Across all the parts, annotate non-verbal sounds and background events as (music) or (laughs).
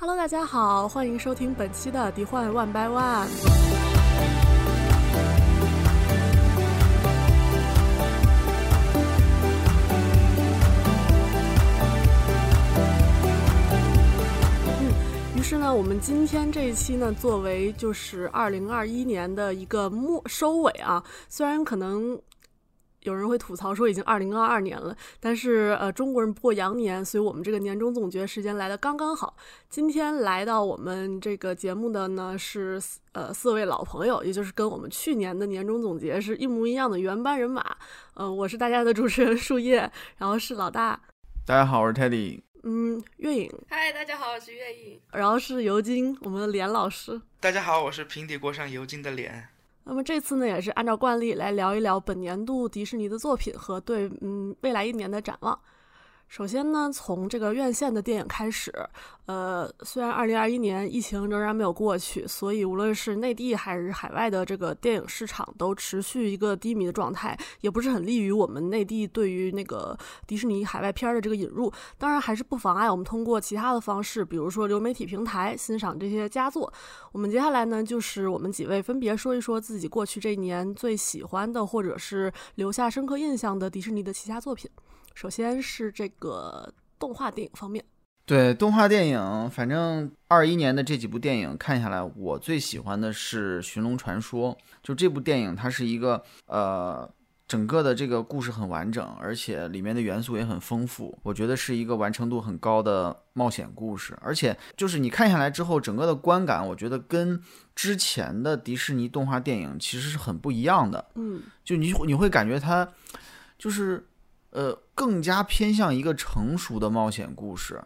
Hello，大家好，欢迎收听本期的《迪幻 One by One》。嗯，于是呢，我们今天这一期呢，作为就是二零二一年的一个末收尾啊，虽然可能。有人会吐槽说已经二零二二年了，但是呃，中国人不过羊年，所以我们这个年终总结时间来的刚刚好。今天来到我们这个节目的呢是呃四位老朋友，也就是跟我们去年的年终总结是一模一样的原班人马。嗯，我是大家的主持人树叶，然后是老大。大家好，我是 Teddy。嗯，月影。嗨，大家好，我是月影。然后是尤金，我们的脸老师。大家好，我是平底锅上尤金的脸。那么这次呢，也是按照惯例来聊一聊本年度迪士尼的作品和对嗯未来一年的展望。首先呢，从这个院线的电影开始，呃，虽然二零二一年疫情仍然没有过去，所以无论是内地还是海外的这个电影市场都持续一个低迷的状态，也不是很利于我们内地对于那个迪士尼海外片的这个引入。当然，还是不妨碍我们通过其他的方式，比如说流媒体平台欣赏这些佳作。我们接下来呢，就是我们几位分别说一说自己过去这一年最喜欢的，或者是留下深刻印象的迪士尼的其他作品。首先是这个动画电影方面，对动画电影，反正二一年的这几部电影看下来，我最喜欢的是《寻龙传说》。就这部电影，它是一个呃，整个的这个故事很完整，而且里面的元素也很丰富，我觉得是一个完成度很高的冒险故事。而且就是你看下来之后，整个的观感，我觉得跟之前的迪士尼动画电影其实是很不一样的。嗯，就你你会感觉它就是。呃，更加偏向一个成熟的冒险故事，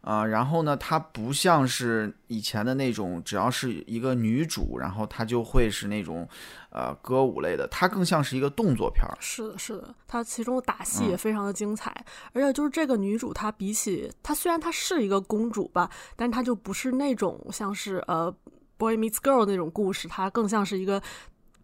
啊，然后呢，它不像是以前的那种，只要是一个女主，然后她就会是那种，呃，歌舞类的，它更像是一个动作片儿。是的，是的，它其中的打戏也非常的精彩，而且就是这个女主，她比起她虽然她是一个公主吧，但她就不是那种像是呃，boy meets girl 那种故事，她更像是一个。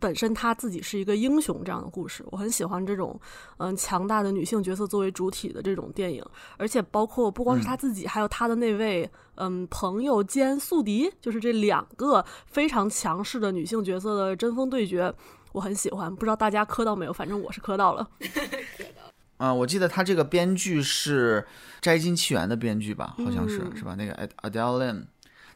本身她自己是一个英雄这样的故事，我很喜欢这种嗯强大的女性角色作为主体的这种电影，而且包括不光是她自己，还有她的那位嗯朋友兼宿敌，就是这两个非常强势的女性角色的针锋对决，我很喜欢。不知道大家磕到没有？反正我是磕到了。(laughs) 磕到。啊，我记得他这个编剧是《摘金奇缘》的编剧吧？好像是是吧？那个 Adele Lim，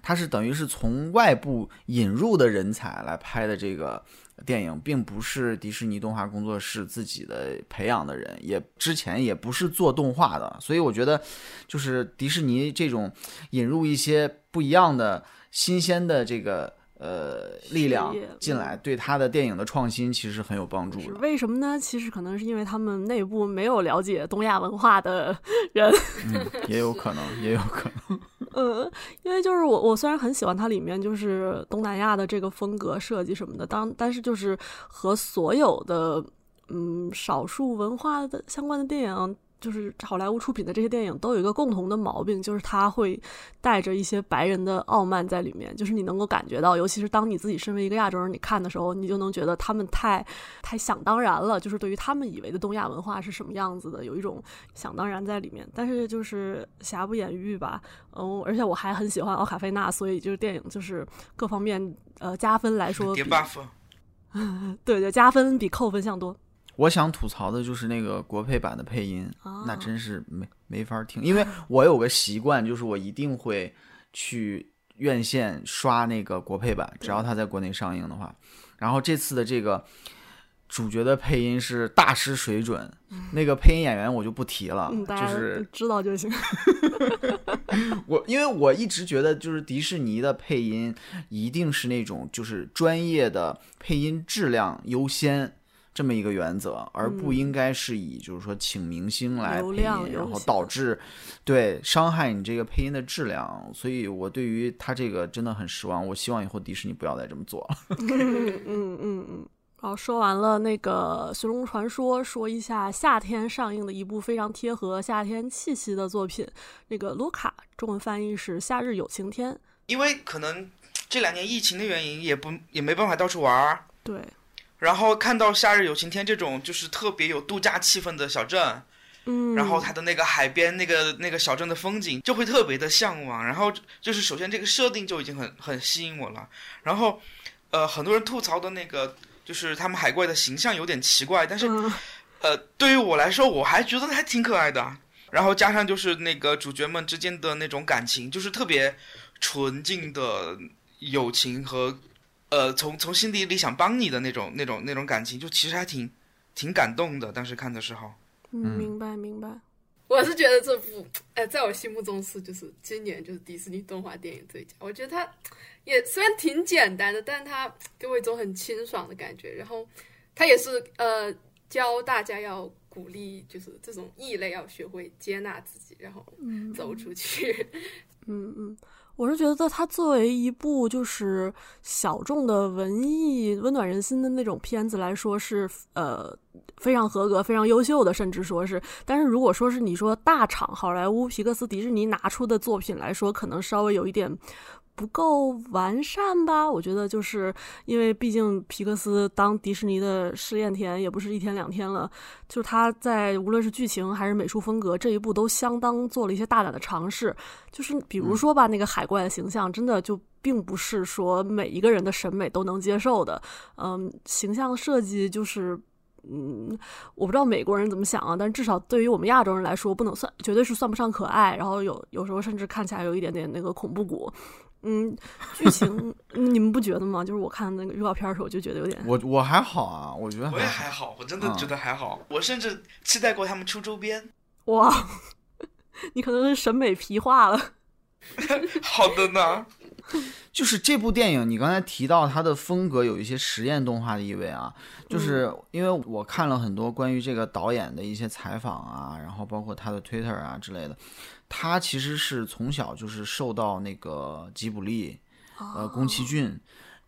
他是等于是从外部引入的人才来拍的这个。电影并不是迪士尼动画工作室自己的培养的人，也之前也不是做动画的，所以我觉得，就是迪士尼这种引入一些不一样的、新鲜的这个。呃，力量进来对他的电影的创新其实很有帮助。为什么呢？其实可能是因为他们内部没有了解东亚文化的人，嗯，也有可能，也有可能。嗯，因为就是我，我虽然很喜欢它里面就是东南亚的这个风格设计什么的，当但是就是和所有的嗯少数文化的相关的电影。就是好莱坞出品的这些电影都有一个共同的毛病，就是它会带着一些白人的傲慢在里面。就是你能够感觉到，尤其是当你自己身为一个亚洲人，你看的时候，你就能觉得他们太太想当然了。就是对于他们以为的东亚文化是什么样子的，有一种想当然在里面。但是就是瑕不掩瑜吧，嗯，而且我还很喜欢奥卡菲娜，所以就是电影就是各方面呃加分来说，叠 buff，(laughs) 对对，加分比扣分项多。我想吐槽的就是那个国配版的配音，那真是没没法听。因为我有个习惯，就是我一定会去院线刷那个国配版，只要它在国内上映的话。然后这次的这个主角的配音是大师水准，那个配音演员我就不提了，就是知道就行。(laughs) (laughs) 我因为我一直觉得，就是迪士尼的配音一定是那种就是专业的配音质量优先。这么一个原则，而不应该是以就是说请明星来配音，然后导致对伤害你这个配音的质量。所以我对于他这个真的很失望。我希望以后迪士尼不要再这么做了。(laughs) 嗯嗯嗯。好，说完了那个《寻龙传说》，说一下夏天上映的一部非常贴合夏天气息的作品，那个《卢卡》，中文翻译是《夏日有晴天》。因为可能这两年疫情的原因，也不也没办法到处玩儿。对。然后看到《夏日有晴天》这种就是特别有度假气氛的小镇，嗯，然后它的那个海边那个那个小镇的风景就会特别的向往，然后就是首先这个设定就已经很很吸引我了，然后呃很多人吐槽的那个就是他们海怪的形象有点奇怪，但是嗯。呃对于我来说我还觉得还挺可爱的，然后加上就是那个主角们之间的那种感情，就是特别纯净的友情和呃从从心底里想帮你的那种那种那种感情，就其实还挺挺感动的，当时看的时候。嗯，明白明白。我是觉得这部，呃，在我心目中是就是今年就是迪士尼动画电影最佳。我觉得它也虽然挺简单的，但是它给我一种很清爽的感觉。然后它也是呃教大家要鼓励，就是这种异类要学会接纳自己，然后嗯走出去。嗯 (laughs) 嗯，我是觉得它作为一部就是小众的文艺、温暖人心的那种片子来说是呃非常合格、非常优秀的，甚至说是。但是如果说是你说大厂好莱坞、皮克斯、迪士尼拿出的作品来说，可能稍微有一点。不够完善吧？我觉得就是因为毕竟皮克斯当迪士尼的试验田也不是一天两天了，就是他在无论是剧情还是美术风格这一步都相当做了一些大胆的尝试。就是比如说吧，那个海怪的形象真的就并不是说每一个人的审美都能接受的。嗯，形象设计就是。嗯，我不知道美国人怎么想啊，但至少对于我们亚洲人来说，不能算，绝对是算不上可爱。然后有有时候甚至看起来有一点点那个恐怖谷。嗯，剧情你们不觉得吗？就是我看那个预告片的时候，我就觉得有点……我我还好啊，我觉得我也还还好，我真的觉得还好。我甚至期待过他们出周边。(laughs) 哇，(laughs) 你可能是审美疲化了。(laughs) 好的呢。就是这部电影，你刚才提到它的风格有一些实验动画的意味啊，就是因为我看了很多关于这个导演的一些采访啊，然后包括他的 Twitter 啊之类的，他其实是从小就是受到那个吉卜力，呃，宫崎骏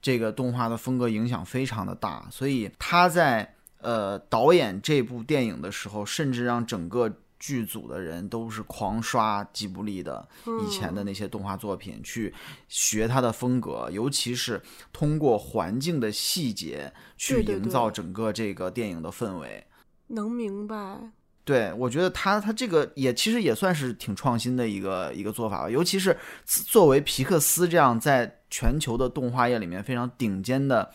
这个动画的风格影响非常的大，所以他在呃导演这部电影的时候，甚至让整个剧组的人都是狂刷吉卜力的以前的那些动画作品，去学他的风格，尤其是通过环境的细节去营造整个这个电影的氛围。能明白。对，我觉得他他这个也其实也算是挺创新的一个一个做法吧，尤其是作为皮克斯这样在全球的动画业里面非常顶尖的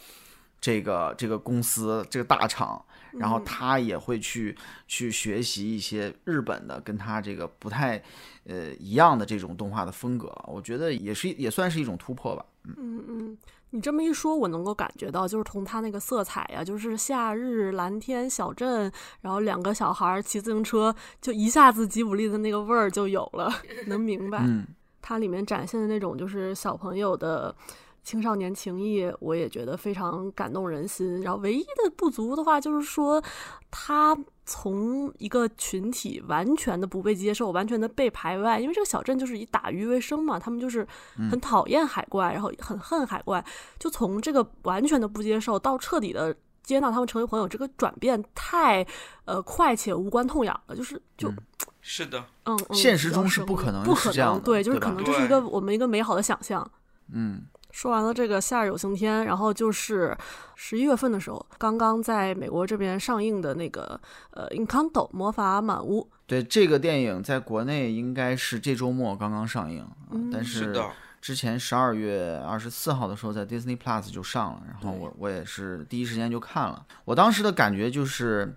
这个这个公司这个大厂，然后嗯。他也会去去学习一些日本的跟他这个不太呃一样的这种动画的风格，我觉得也是也算是一种突破吧。嗯嗯，你这么一说，我能够感觉到，就是从它那个色彩呀、就是夏日蓝天小镇，然后两个小孩儿骑自行车，就一下子吉卜力的那个味儿就有了，能明白。嗯，它里面展现的那种就是小朋友的青少年情谊，我也觉得非常感动人心。然后唯一的不足的话，就是说他从一个群体完全的不被接受，完全的被排外，因为这个小镇就是以打鱼为生嘛，他们就是很讨厌海怪，然后很恨海怪，就从这个完全的不接受到彻底的。接纳他们成为朋友，这个转变太，呃，快且无关痛痒了。就是，就，嗯是的，嗯，嗯现实中是不可能不可能，是这样的对，就是可能这是一个我们一个美好的想象。嗯，说完了这个《夏日有晴天》，然后就是十一月份的时候，刚刚在美国这边上映的那个呃《Encanto》魔法满屋，对，这个电影在国内应该是这周末刚刚上映，但是，之前十二月二十四号的时候在 Disney Plus 就上了，然后我我也是第一时间就看了。我当时的感觉就是，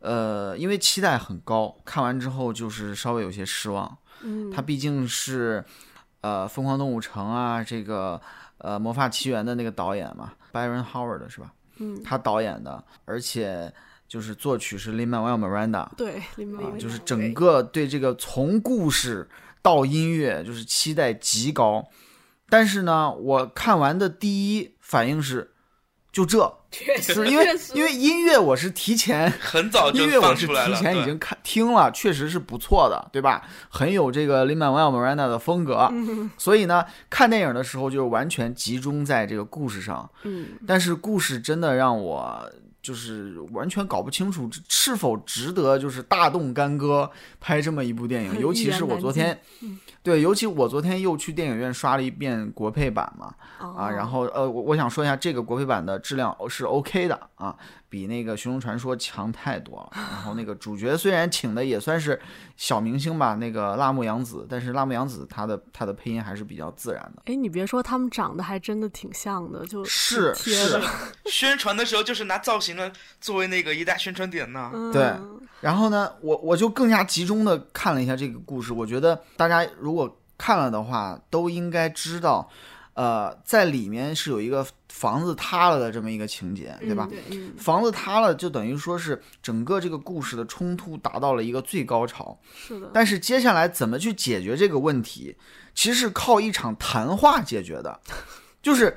呃，因为期待很高，看完之后就是稍微有些失望。嗯，它毕竟是呃《疯狂动物城》啊，这个呃《魔法奇缘》的那个导演嘛，Byron Howard 是吧？嗯，他导演的，而且就是作曲是 Lin-Manuel Miranda，对，就是整个对这个从故事到音乐，就是期待极高。但是呢，我看完的第一反应是，就这，确实，就是因为因为音乐我是提前 (laughs) 很早就 (laughs) 音乐我是提前已经看听了，确实是不错的，对吧？很有这个 Lin Manuel Miranda 的风格，嗯。所以呢，看电影的时候就完全集中在这个故事上。嗯。但是故事真的让我就是完全搞不清楚是否值得就是大动干戈拍这么一部电影，尤其是我昨天，嗯。对，尤其我昨天又去电影院刷了一遍国配版嘛，啊，然后后呃，我我想说一下，这个国配版的质量是 OK 的啊，比那个《寻龙传说》强太多了。然后那个主角虽然请的也算是小明星吧，那个辣目洋子，但是辣目洋子他的他的配音还是比较自然的。哎，你别说，他们长得还真的挺像的，就是贴是的。(laughs) 宣传的时候就是拿造型呢作为那个一大宣传点呢。嗯对然后呢，我我就更加集中的看了一下这个故事。我觉得大家如果看了的话，都应该知道，呃，在里面是有一个房子塌了的这么一个情节，对吧？对，嗯，房子塌了，就等于说是整个这个故事的冲突达到了一个最高潮。是的，但是接下来怎么去解决这个问题，其实是靠一场谈话解决的，就是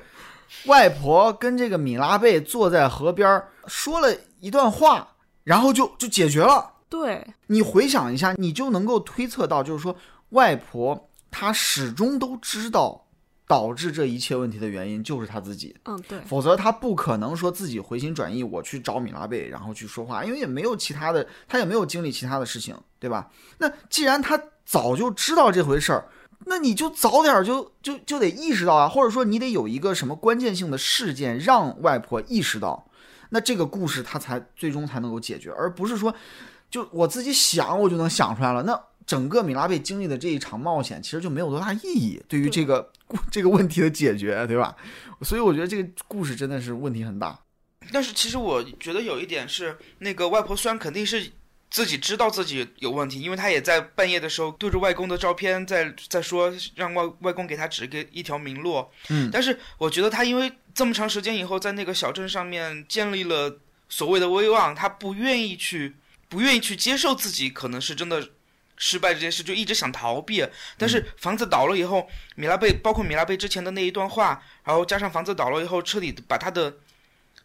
外婆跟这个米拉贝坐在河边儿说了一段话，然后就就解决了。对，你回想一下，你就能够推测到，就是说外婆她始终都知道导致这一切问题的原因就是他自己。嗯，对，否则他不可能说自己回心转意，我去找米拉贝，然后去说话，因为也没有其他的，他也没有经历其他的事情，对吧？那既然他早就知道这回事儿，那你就早点就就就得意识到啊，或者说你得有一个什么关键性的事件让外婆意识到，那这个故事他才最终才能够解决，而不是说就我自己想我就能想出来了，那。整个米拉贝经历的这一场冒险，其实就没有多大意义，对于这个这个问题的解决，对吧？所以我觉得这个故事真的是问题很大。但是其实我觉得有一点是，那个外婆虽然肯定是自己知道自己有问题，因为她也在半夜的时候对着外公的照片在在说让外外公给她指个一条明路。嗯但是我觉得她因为这么长时间以后在那个小镇上面建立了所谓的威望，她不愿意去不愿意去接受自己可能是真的。失败这件事就一直想逃避，但是房子倒了以后，米拉贝包括米拉贝之前的那一段话，然后加上房子倒了以后，彻底把他的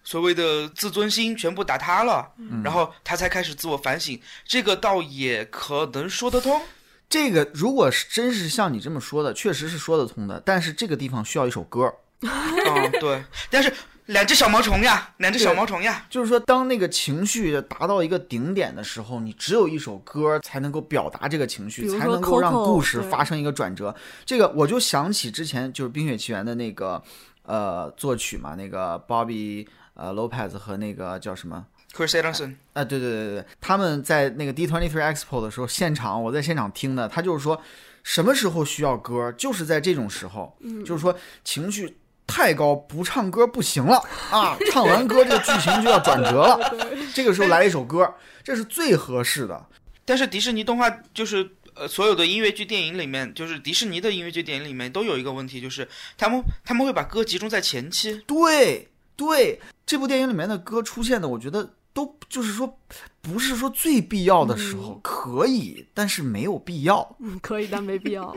所谓的自尊心全部打塌了，然后他才开始自我反省，这个倒也可能说得通。这个如果是真是像你这么说的，确实是说得通的。但是这个地方需要一首歌，嗯，(laughs) 对，但是两只小毛虫呀，两只小毛虫呀，就是说，当那个情绪达到一个顶点的时候，你只有一首歌才能够表达这个情绪，才能够让故事发生一个转折。这个我就想起之前就是《冰雪奇缘》的那个呃作曲嘛，那个 Bobby 呃 Lopez 和那个叫什么？Chris Anderson 啊，对对对对对，他们在那个 D twenty three Expo 的时候，现场我在现场听的，他就是说，什么时候需要歌，就是在这种时候，就是说情绪太高，不唱歌不行了啊，(laughs) 唱完歌这个剧情就要转折了，这个时候来一首歌，这是最合适的。但是迪士尼动画就是呃所有的音乐剧电影里面，就是迪士尼的音乐剧电影里面都有一个问题，就是他们他们会把歌集中在前期，对对，这部电影里面的歌出现的，我觉得都就是说，不是说最必要的时候、可以，但是没有必要。嗯，可以，但没必要。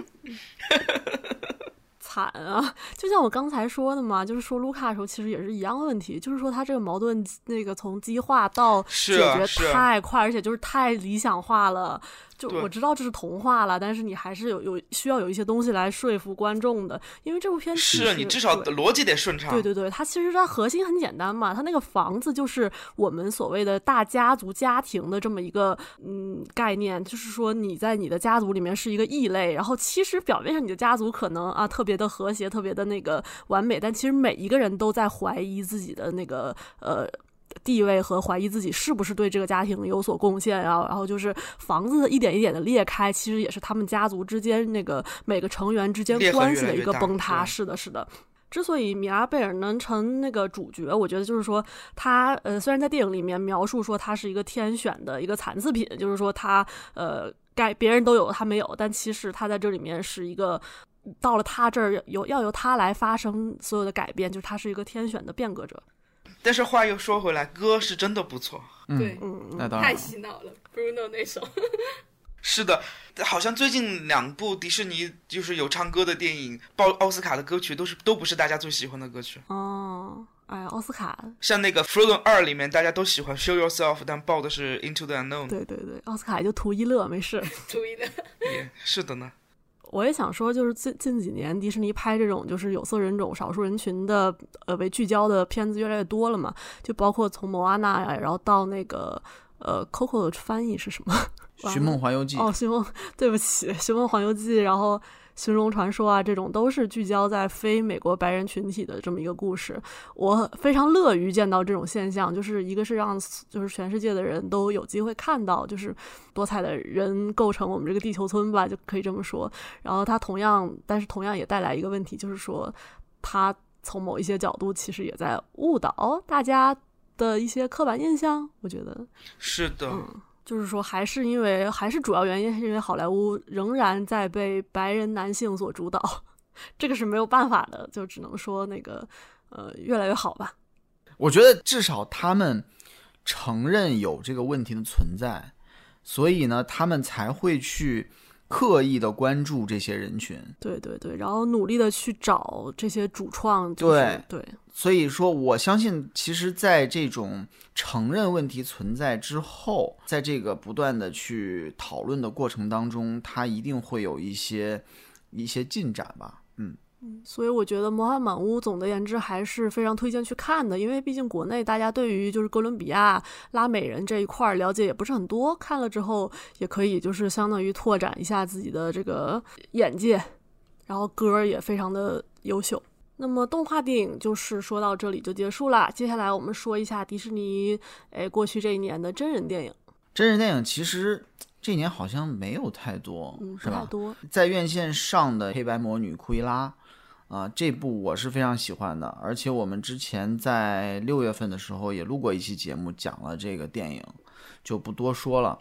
惨啊！(laughs) 就像我刚才说的嘛，就是说卢卡的时候，其实也是一样的问题，就是说他这个矛盾那个从激化到解决太快，而且就是太理想化了。就我知道这是童话了，但是你还是有有需要有一些东西来说服观众的，因为这部片其是啊你至少逻辑得顺畅。对对对，它其实它核心很简单嘛，它那个房子就是我们所谓的大家族家庭的这么一个嗯概念，就是说你在你的家族里面是一个异类，然后其实表面上你的家族可能啊特别的和谐，特别的那个完美，但其实每一个人都在怀疑自己的那个呃。地位和怀疑自己是不是对这个家庭有所贡献啊，然后就是房子一点一点的裂开，其实也是他们家族之间那个每个成员之间关系的一个崩塌。对是的，是的。之所以米拉贝尔能成那个主角，我觉得就是说他呃，虽然在电影里面描述说他是一个天选的一个残次品，就是说他呃该别人都有他没有，但其实他在这里面是一个到了他这儿由要由他来发生所有的改变，就是他是一个天选的变革者。但是话又说回来，歌是真的不错。嗯，对，嗯，太那当然太。洗脑了，Bruno 那首。(laughs) 是的，好像最近两部迪士尼就是有唱歌的电影，报奥斯卡的歌曲都是都不是大家最喜欢的歌曲。哦，哎，奥斯卡，像那个《Frozen 二》里面，大家都喜欢 Show Yourself，但报的是 Into the Unknown。对对对，奥斯卡就图一乐，没事。(laughs) 图一乐，(laughs) 也是的呢。我也想说，就是近近几年迪士尼拍这种就是有色人种、少数人群的呃为聚焦的片子越来越多了嘛，就包括从摩阿娜呀，然后到那个呃 Coco 的翻译是什么？(laughs)《寻梦环游记》哦，《寻梦》，(laughs) 对不起，《寻梦环游记》，然后寻龙传说啊，这种都是聚焦在非美国白人群体的这么一个故事。我非常乐于见到这种现象，就是一个是让就是全世界的人都有机会看到，就是多彩的人构成我们这个地球村吧，就可以这么说。然后它同样，但是同样也带来一个问题，就是说它从某一些角度其实也在误导大家的一些刻板印象。我觉得是的。嗯就是说，还是因为，还是主要原因是因为好莱坞仍然在被白人男性所主导，这个是没有办法的，就只能说那个，呃，越来越好吧。我觉得至少他们承认有这个问题的存在，所以呢，他们才会去。刻意的关注这些人群，对对对，然后努力的去找这些主创，对。对，所以说我相信，其实，在这种承认问题存在之后，在这个不断的去讨论的过程当中，它一定会有一些一些进展吧，嗯。所以我觉得《魔幻满屋》总的言之还是非常推荐去看的，因为毕竟国内大家对于就是哥伦比亚拉美人这一块了解也不是很多，看了之后也可以就是相当于拓展一下自己的这个眼界，然后歌也非常的优秀。那么动画电影就是说到这里就结束了，接下来我们说一下迪士尼哎过去这一年的真人电影。真人电影其实这一年好像没有太多，嗯，是吧？太多在院线上的《黑白魔女库伊拉》。啊，这部我是非常喜欢的，而且我们之前在六月份的时候也录过一期节目，讲了这个电影，就不多说了。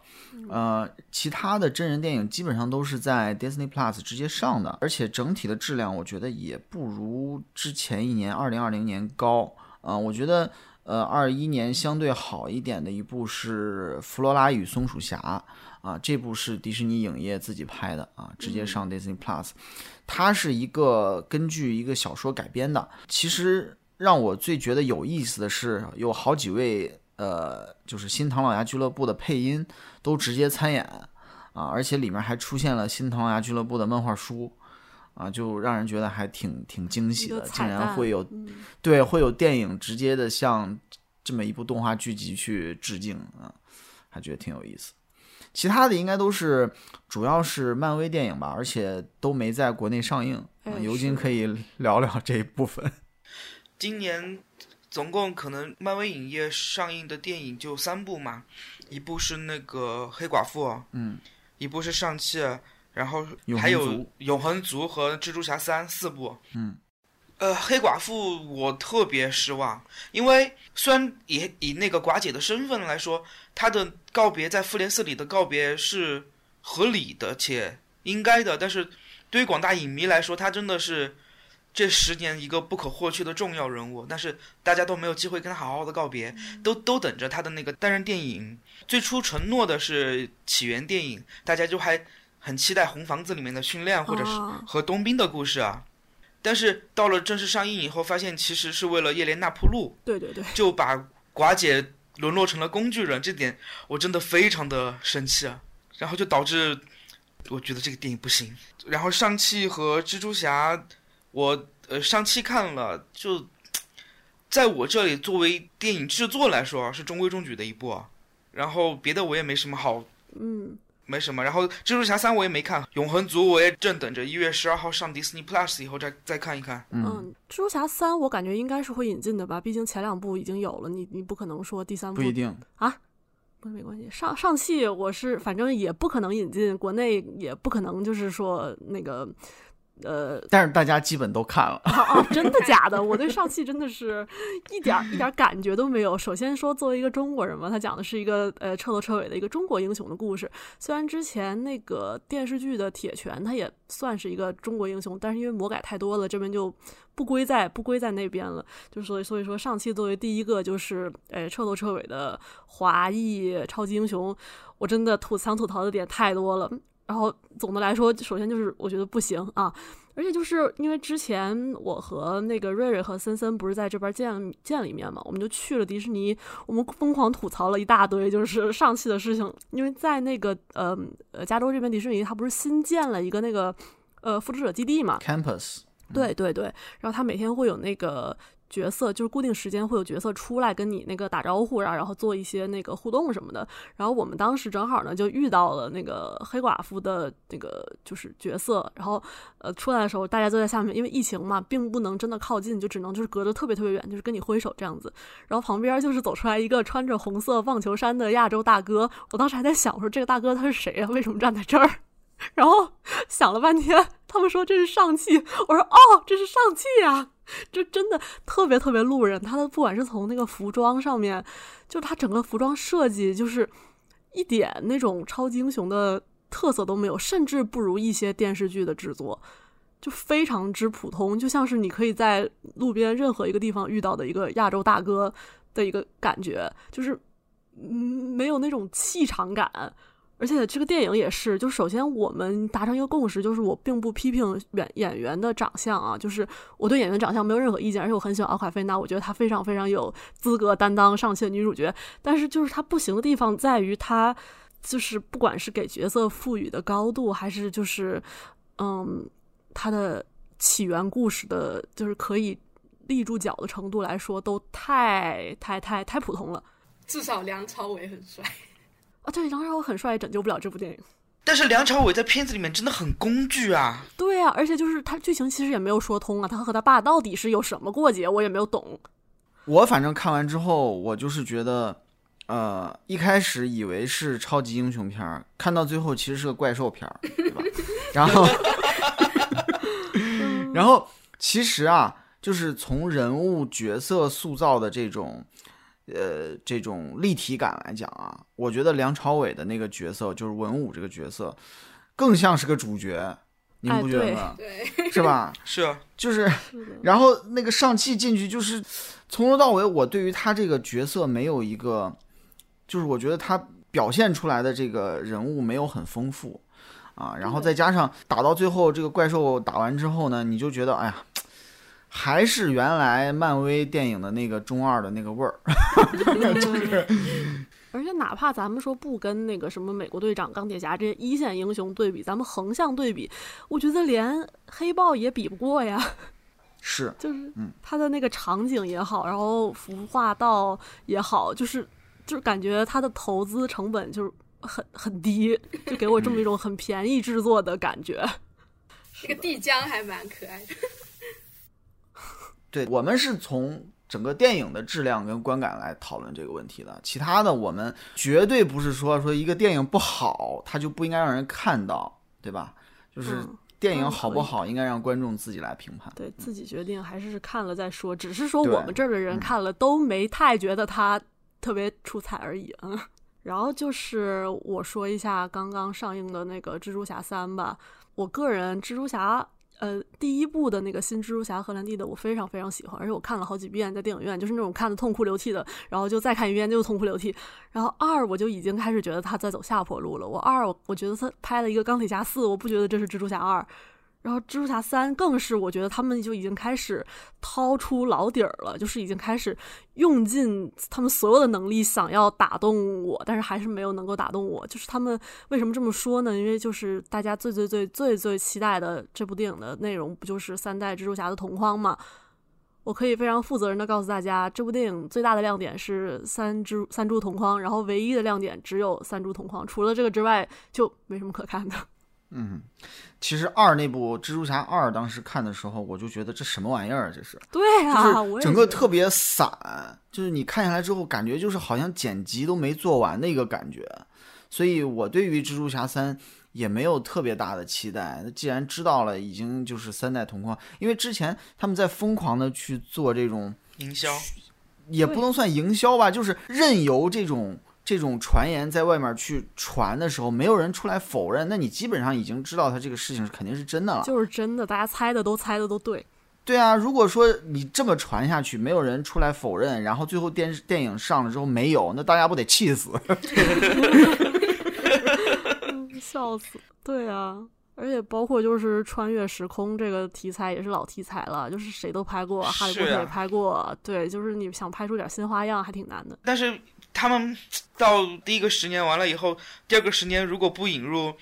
呃，其他的真人电影基本上都是在 Disney Plus 直接上的，而且整体的质量我觉得也不如之前一年二零二零年高。啊，我觉得呃二一年相对好一点的一部是《弗罗拉与松鼠侠》。啊，这部是迪士尼影业自己拍的啊，直接上 Disney Plus。它是一个根据一个小说改编的。其实让我最觉得有意思的是，有好几位呃，就是《新唐老鸭俱乐部》的配音都直接参演啊，而且里面还出现了《新唐老鸭俱乐部》的漫画书啊，就让人觉得还挺挺惊喜的，竟然会有对会有电影直接的向这么一部动画剧集去致敬啊，还觉得挺有意思。其他的应该都是，主要是漫威电影吧，而且都没在国内上映。尤金可以聊聊这一部分。(laughs) 今年总共可能漫威影业上映的电影就三部嘛，一部是那个黑寡妇，嗯，一部是上汽，然后还有永恒族和蜘蛛侠三四部，嗯。呃，黑寡妇我特别失望，因为虽然以以那个寡姐的身份来说，她的告别在复联四里的告别是合理的且应该的，但是对于广大影迷来说，她真的是这十年一个不可或缺的重要人物，但是大家都没有机会跟她好好的告别，都都等着她的那个单人电影。最初承诺的是起源电影，大家就还很期待红房子里面的训练，或者是和冬兵的故事啊。但是到了正式上映以后，发现其实是为了叶莲娜铺路，对对对，就把寡姐沦落成了工具人，这点我真的非常的生气啊！然后就导致我觉得这个电影不行。然后上汽和蜘蛛侠，我呃上汽看了，就在我这里作为电影制作来说是中规中矩的一部啊。然后别的我也没什么好，嗯。没什么，然后蜘蛛侠三我也没看，永恒族我也正等着一月十二号上迪士尼 Plus 以后再再看一看。嗯，蜘蛛侠三我感觉应该是会引进的吧，毕竟前两部已经有了，你你不可能说第三部不一定啊，不没关系。上上戏我是反正也不可能引进，国内也不可能就是说那个。呃，但是大家基本都看了哦，真的假的？我对上汽真的是一点一点感觉都没有。首先说，作为一个中国人嘛，他讲的是一个呃彻头彻尾的一个中国英雄的故事。虽然之前那个电视剧的铁拳，他也算是一个中国英雄，但是因为魔改太多了，这边就不归在不归在那边了。就所以所以说，上汽作为第一个就是呃彻头彻尾的华裔超级英雄，我真的吐想吐槽的点太多了。然后总的来说，首先就是我觉得不行啊，而且就是因为之前我和那个瑞瑞和森森不是在这边见见了一面嘛，我们就去了迪士尼，我们疯狂吐槽了一大堆就是上汽的事情，因为在那个呃呃加州这边迪士尼，它不是新建了一个那个呃复制者基地嘛，campus，对对对，然后它每天会有那个。角色，就是固定时间会有角色出来跟你那个打招呼啊，然后做一些那个互动什么的。然后我们当时正好呢就遇到了那个黑寡妇的那个就是角色，然后呃出来的时候大家都在下面，因为疫情嘛，并不能真的靠近，就只能就是隔着特别特别远，就是跟你挥手这样子。然后旁边就是走出来一个穿着红色棒球衫的亚洲大哥，我当时还在想说这个大哥他是谁啊？为什么站在这儿？(laughs) 然后想了半天，他们说这是上汽，我说哦，这是上汽呀，这真的特别特别路人。他的不管是从那个服装上面，就他整个服装设计，就是一点那种超级英雄的特色都没有，甚至不如一些电视剧的制作，就非常之普通，就像是你可以在路边任何一个地方遇到的一个亚洲大哥的一个感觉，就是嗯，没有那种气场感。而且这个电影也是，就首先我们达成一个共识，就是我并不批评演演员的长相啊，就是我对演员长相没有任何意见，而且我很喜欢奥卡菲娜，我觉得她非常非常有资格担当上汽的女主角。但是就是她不行的地方在于，她就是不管是给角色赋予的高度，还是就是嗯，她的起源故事的，就是可以立住脚的程度来说，都太太太太普通了。至少梁朝伟很帅。啊，对，梁朝伟很帅，拯救不了这部电影。但是梁朝伟在片子里面真的很工具啊。对啊，而且就是他剧情其实也没有说通啊，他和他爸到底是有什么过节，我也没有懂。我反正看完之后，我就是觉得，呃，一开始以为是超级英雄片儿，看到最后其实是个怪兽片儿，对吧？(laughs) 然后，(laughs) 然后其实啊，就是从人物角色塑造的这种。呃，这种立体感来讲啊，我觉得梁朝伟的那个角色就是文武这个角色，更像是个主角，你不觉得吗？对，是吧？(laughs) 是啊，就是，(laughs) 然后那个上汽进去，就是从头到尾，我对于他这个角色没有一个，就是我觉得他表现出来的这个人物没有很丰富啊，然后再加上打到最后，这个怪兽打完之后呢，你就觉得，哎呀。还是原来漫威电影的那个中二的那个味儿，(laughs) 就是。而且哪怕咱们说不跟那个什么美国队长、钢铁侠这些一线英雄对比，咱们横向对比，我觉得连黑豹也比不过呀。(laughs) 是，就是，嗯，他的那个场景也好，然后服化道也好，就是就是感觉他的投资成本就是很很低，就给我这么一种很便宜制作的感觉。(laughs) 这个地江还蛮可爱的。对我们是从整个电影的质量跟观感来讨论这个问题的，其他的我们绝对不是说说一个电影不好，它就不应该让人看到，对吧？就是电影好不好，应该让观众自己来评判，对自己决定，还是看了再说。只是说我们这儿的人看了都没太觉得它特别出彩而已嗯。(laughs) 然后就是我说一下刚刚上映的那个《蜘蛛侠三》吧，我个人蜘蛛侠。呃，第一部的那个新蜘蛛侠荷兰弟的，我非常非常喜欢，而且我看了好几遍，在电影院就是那种看的痛哭流涕的，然后就再看一遍就痛哭流涕。然后二我就已经开始觉得他在走下坡路了。我二我觉得他拍了一个钢铁侠四，我不觉得这是蜘蛛侠二。然后蜘蛛侠三更是，我觉得他们就已经开始掏出老底儿了，就是已经开始用尽他们所有的能力想要打动我，但是还是没有能够打动我。就是他们为什么这么说呢？因为就是大家最最最最最期待的这部电影的内容，不就是三代蜘蛛侠的同框吗？我可以非常负责任的告诉大家，这部电影最大的亮点是三蜘三蛛同框，然后唯一的亮点只有三蛛同框，除了这个之外就没什么可看的。嗯，其实二那部蜘蛛侠二当时看的时候，我就觉得这什么玩意儿？这是对啊，整个特别散，就是你看下来之后，感觉就是好像剪辑都没做完的一个感觉。所以我对于蜘蛛侠三也没有特别大的期待。既然知道了已经就是三代同框，因为之前他们在疯狂的去做这种营销，也不能算营销吧，就是任由这种。这种传言在外面去传的时候，没有人出来否认，那你基本上已经知道他这个事情是肯定是真的了。就是真的，大家猜的都猜的都对。对啊，如果说你这么传下去，没有人出来否认，然后最后电视电影上了之后没有，那大家不得气死？(laughs) 笑死！对啊，而且包括就是穿越时空这个题材也是老题材了，就是谁都拍过，哈利波特也拍过，对，就是你想拍出点新花样还挺难的。但是。他们到第一个十年完了以后，第二个十年如果不引入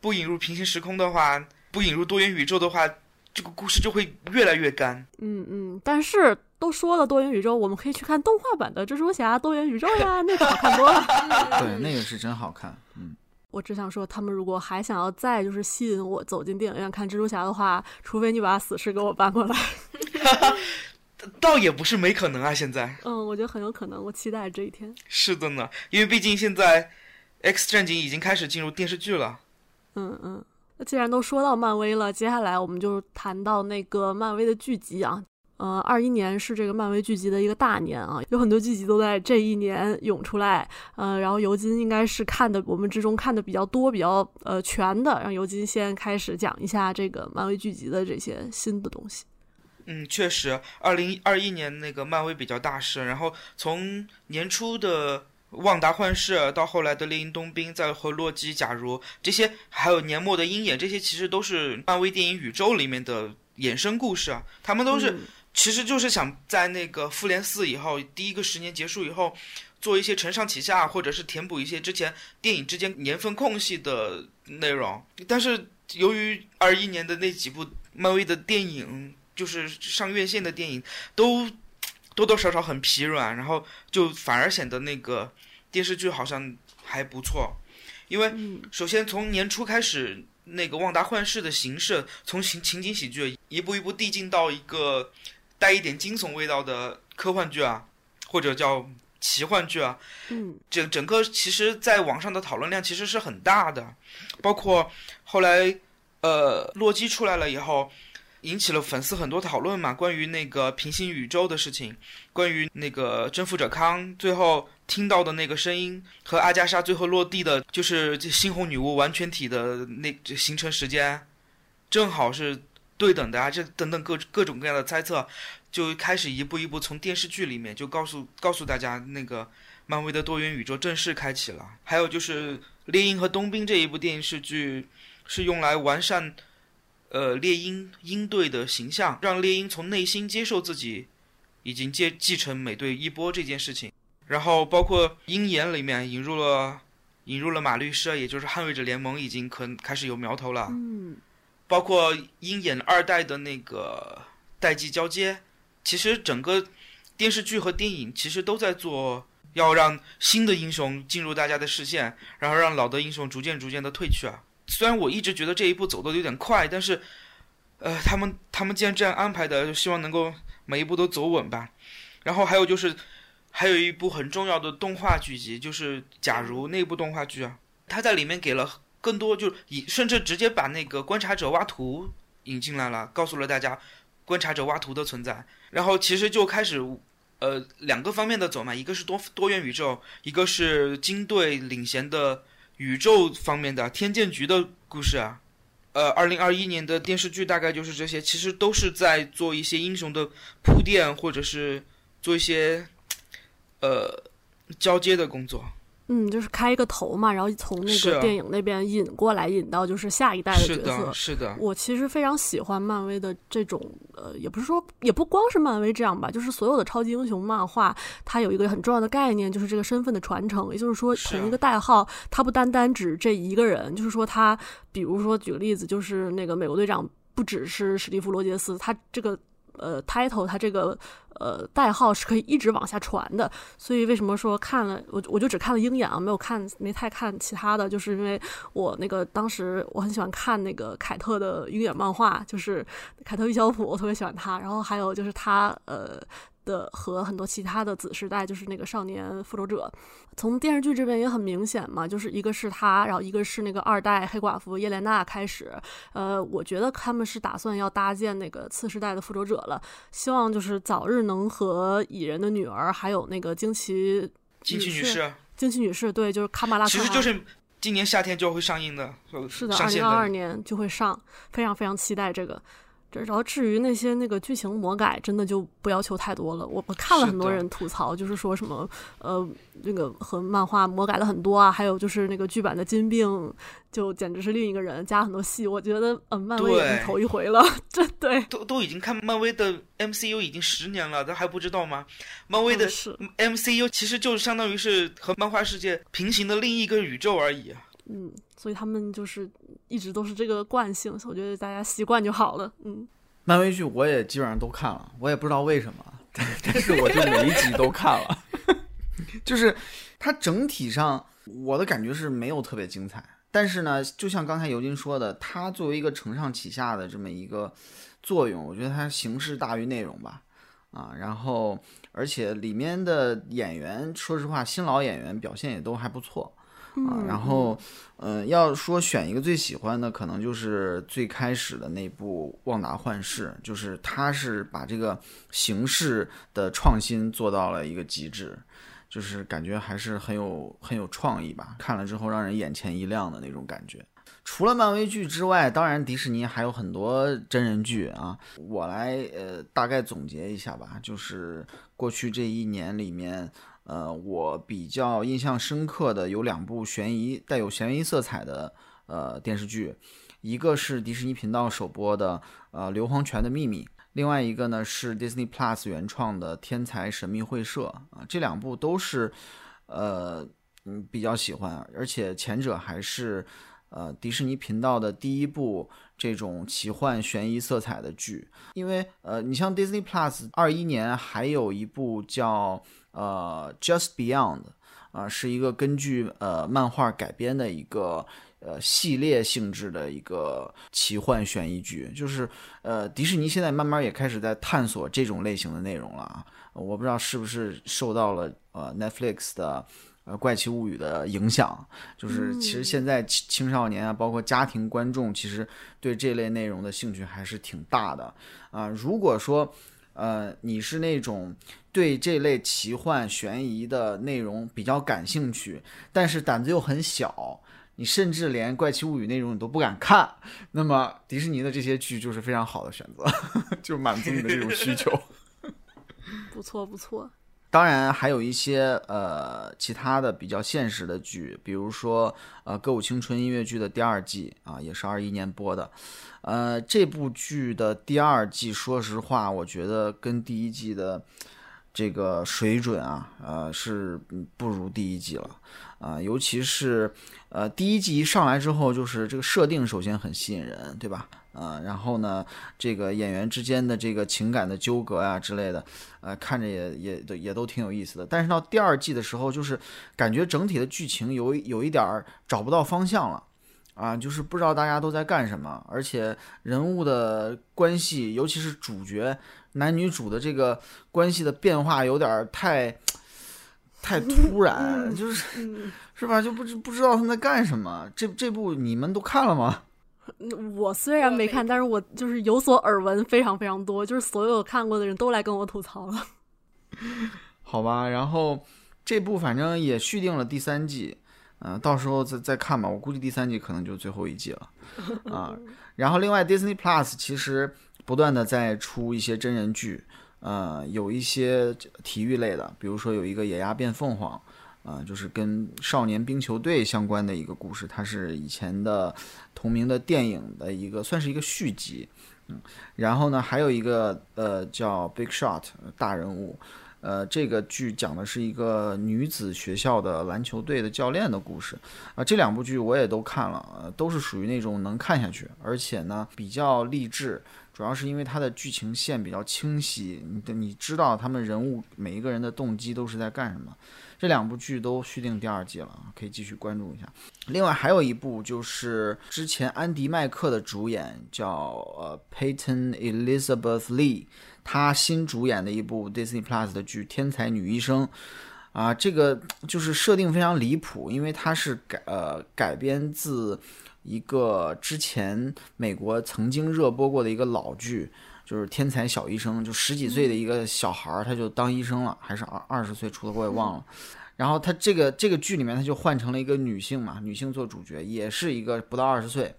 不引入平行时空的话，不引入多元宇宙的话，这个故事就会越来越干。嗯嗯，但是都说了多元宇宙，我们可以去看动画版的蜘蛛侠多元宇宙呀，(laughs) 那个好看多了。对，那个是真好看。嗯，我只想说，他们如果还想要再就是吸引我走进电影院看蜘蛛侠的话，除非你把死侍给我搬过来。(laughs) 倒也不是没可能啊，现在。嗯，我觉得很有可能，我期待这一天。是的呢，因为毕竟现在 X 战警已经开始进入电视剧了。嗯嗯，那既然都说到漫威了，接下来我们就谈到那个漫威的剧集啊。呃，二一年是这个漫威剧集的一个大年啊，有很多剧集都在这一年涌出来。呃，然后尤金应该是看的我们之中看的比较多、比较呃全的，让尤金先开始讲一下这个漫威剧集的这些新的东西。嗯，确实，二零二一年那个漫威比较大事，然后从年初的《旺达幻视》到后来的《猎鹰冬兵》，再和《洛基》，假如这些，还有年末的《鹰眼》，这些其实都是漫威电影宇宙里面的衍生故事啊。他们都是，其实就是想在那个复联四以后，第一个十年结束以后，做一些承上启下，或者是填补一些之前电影之间年份空隙的内容。但是由于二一年的那几部漫威的电影，就是上院线的电影都多多少少很疲软，然后就反而显得那个电视剧好像还不错。因为首先从年初开始，那个《旺达幻视》的形式从情情景喜剧一步一步递进到一个带一点惊悚味道的科幻剧啊，或者叫奇幻剧啊。嗯，整整个其实在网上的讨论量其实是很大的，包括后来呃洛基出来了以后。引起了粉丝很多讨论嘛，关于那个平行宇宙的事情，关于那个征服者康最后听到的那个声音和阿加莎最后落地的，就是这猩红女巫完全体的那形成时间，正好是对等的啊，这等等各各种各样的猜测，就开始一步一步从电视剧里面就告诉告诉大家，那个漫威的多元宇宙正式开启了。还有就是《猎鹰和冬兵》这一部电视剧是用来完善。呃，猎鹰鹰队的形象，让猎鹰从内心接受自己已经接继承美队衣钵这件事情。然后，包括鹰眼里面引入了引入了马律师，也就是捍卫者联盟已经可开始有苗头了。嗯，包括鹰眼二代的那个代际交接，其实整个电视剧和电影其实都在做，要让新的英雄进入大家的视线，然后让老的英雄逐渐逐渐的退去啊。虽然我一直觉得这一步走的有点快，但是，呃，他们他们既然这样安排的，就希望能够每一步都走稳吧。然后还有就是，还有一部很重要的动画剧集，就是《假如》那部动画剧啊，它在里面给了更多，就以甚至直接把那个观察者挖图引进来了，告诉了大家观察者挖图的存在。然后其实就开始，呃，两个方面的走嘛，一个是多多元宇宙，一个是金队领衔的。宇宙方面的天剑局的故事啊，呃，二零二一年的电视剧大概就是这些，其实都是在做一些英雄的铺垫，或者是做一些呃交接的工作。嗯，就是开一个头嘛，然后从那个电影那边引过来，引到就是下一代的角色。是的，我其实非常喜欢漫威的这种，呃，也不是说，也不光是漫威这样吧，就是所有的超级英雄漫画，它有一个很重要的概念，就是这个身份的传承。也就是说，同一个代号，它不单单指这一个人，就是说他，比如说举个例子，就是那个美国队长不只是史蒂夫·罗杰斯，他这个。呃，title 它这个呃代号是可以一直往下传的，所以为什么说看了我我就只看了鹰眼啊，没有看没太看其他的，就是因为我那个当时我很喜欢看那个凯特的鹰眼漫画，就是凯特·玉小普，我特别喜欢他，然后还有就是他呃。的和很多其他的子时代，就是那个少年复仇者，从电视剧这边也很明显嘛，就是一个是他，然后一个是那个二代黑寡妇叶莲娜开始，呃，我觉得他们是打算要搭建那个次时代的复仇者了，希望就是早日能和蚁人的女儿，还有那个惊奇惊奇女士，惊奇女士，对，就是卡马拉，其实就是今年夏天就会上映的，是的，二零二二年就会上，非常非常期待这个。然后至于那些那个剧情魔改，真的就不要求太多了。我我看了很多人吐槽，就是说什么呃那个和漫画魔改了很多啊，还有就是那个剧版的金并就简直是另一个人，加很多戏。我觉得嗯，漫威也是头一回了，(laughs) 这对都都已经看漫威的 MCU 已经十年了，他还不知道吗？漫威的 MCU 其实就相当于是和漫画世界平行的另一个宇宙而已。嗯，所以他们就是一直都是这个惯性，我觉得大家习惯就好了。嗯，漫威剧我也基本上都看了，我也不知道为什么，(laughs) 但是我就每一集都看了，(laughs) 就是它整体上我的感觉是没有特别精彩，但是呢，就像刚才尤金说的，它作为一个承上启下的这么一个作用，我觉得它形式大于内容吧，啊，然后而且里面的演员，说实话，新老演员表现也都还不错。啊，然后，嗯，要说选一个最喜欢的，可能就是最开始的那部《旺达幻视》，就是它是把这个形式的创新做到了一个极致，就是感觉还是很有很有创意吧，看了之后让人眼前一亮的那种感觉。除了漫威剧之外，当然迪士尼还有很多真人剧啊，我来呃大概总结一下吧，就是过去这一年里面。呃，我比较印象深刻的有两部悬疑带有悬疑色彩的呃电视剧，一个是迪士尼频道首播的呃《硫磺泉的秘密》，另外一个呢是 Disney Plus 原创的《天才神秘会社》啊，这两部都是呃嗯比较喜欢，而且前者还是呃迪士尼频道的第一部这种奇幻悬疑色彩的剧，因为呃你像 Disney Plus 二一年还有一部叫。呃，Just Beyond，啊，是一个根据呃漫画改编的一个呃系列性质的一个奇幻悬疑剧，就是呃迪士尼现在慢慢也开始在探索这种类型的内容了啊，我不知道是不是受到了呃 Netflix 的呃怪奇物语的影响，就是其实现在青青少年啊，包括家庭观众，其实对这类内容的兴趣还是挺大的啊。如果说呃你是那种。对这类奇幻悬疑的内容比较感兴趣，但是胆子又很小，你甚至连《怪奇物语》内容你都不敢看，那么迪士尼的这些剧就是非常好的选择，(laughs) 就满足你的这种需求。(laughs) 不错不错。当然还有一些呃其他的比较现实的剧，比如说呃《歌舞青春》音乐剧的第二季啊，也是二一年播的。呃，这部剧的第二季，说实话，我觉得跟第一季的。这个水准啊，呃，是不如第一季了，啊，尤其是，呃，第一季一上来之后，就是这个设定首先很吸引人，对吧？啊，然后呢，这个演员之间的这个情感的纠葛啊之类的，呃，看着也也也也都挺有意思的。但是到第二季的时候，就是感觉整体的剧情有有一点儿找不到方向了，啊，就是不知道大家都在干什么，而且人物的关系，尤其是主角。男女主的这个关系的变化有点太，(laughs) 太突然，就是是吧？就不知不知道他们在干什么。这这部你们都看了吗？(laughs) 我虽然没看，但是我就是有所耳闻，非常非常多，就是所有看过的人都来跟我吐槽了。(laughs) 好吧，然后这部反正也续订了第三季，嗯，到时候再再看吧。我估计第三季可能就最后一季了啊。然后另外 Disney Plus 其实。不断的在出一些真人剧，呃，有一些体育类的，比如说有一个野鸭变凤凰，啊，就是跟少年冰球队相关的一个故事，它是以前的同名的电影的一个，算是一个续集，嗯，然后呢，还有一个呃叫 Big Shot 大人物。呃，这个剧讲的是一个女子学校的篮球队的教练的故事，啊，这两部剧我也都看了，呃，都是属于那种能看下去，而且呢比较励志，主要是因为它的剧情线比较清晰，你的你知道他们人物每一个人的动机都是在干什么。这两部剧都续订第二季了，可以继续关注一下。另外还有一部就是之前安迪麦克的主演叫呃 Peyton Elizabeth Lee。他新主演的一部 Disney Plus 的剧《天才女医生》，啊，这个就是设定非常离谱，因为它是改呃改编自一个之前美国曾经热播过的一个老剧，就是《天才小医生》，就十几岁的一个小孩儿他就当医生了，还是二二十岁出的我也忘了。然后他这个这个剧里面他就换成了一个女性嘛，女性做主角，也是一个不到二十岁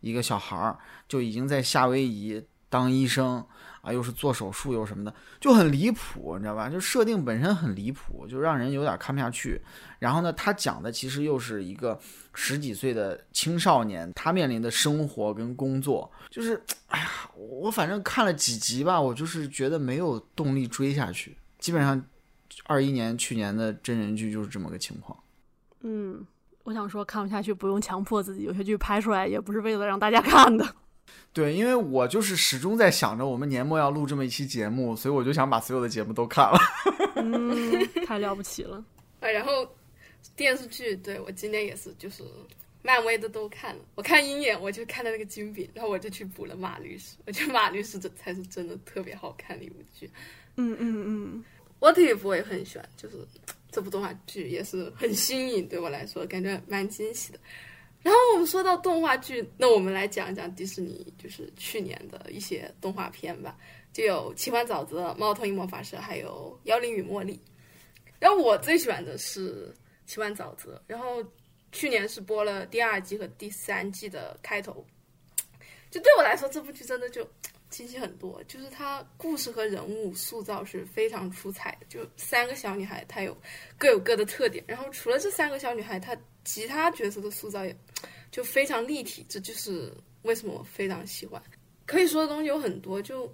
一个小孩儿就已经在夏威夷当医生。啊，又是做手术又什么的，就很离谱，你知道吧？就设定本身很离谱，就让人有点看不下去。然后呢，他讲的其实又是一个十几岁的青少年，他面临的生活跟工作，就是，哎呀，我反正看了几集吧，我就是觉得没有动力追下去。基本上，二一年去年的真人剧就是这么个情况。嗯，我想说看不下去不用强迫自己，有些剧拍出来也不是为了让大家看的。对，因为我就是始终在想着我们年末要录这么一期节目，所以我就想把所有的节目都看了。(laughs) 嗯，太了不起了。(laughs) 啊，然后电视剧，对我今天也是，就是漫威的都看了。我看鹰眼，我就看了那个金饼，然后我就去补了马律师。我觉得马律师这才是真的特别好看的一部剧。嗯嗯嗯，What if 我也很喜欢，就是这部动画剧也是很新颖，对我来说感觉蛮惊喜的。然后我们说到动画剧，那我们来讲一讲迪士尼就是去年的一些动画片吧，就有《奇幻沼泽》《猫头鹰魔法师》，还有《妖灵与茉莉》。然后我最喜欢的是《奇幻沼泽》，然后去年是播了第二季和第三季的开头。就对我来说，这部剧真的就惊喜很多，就是它故事和人物塑造是非常出彩的。就三个小女孩，她有各有各的特点，然后除了这三个小女孩，她其他角色的塑造也就非常立体，这就是为什么我非常喜欢。可以说的东西有很多，就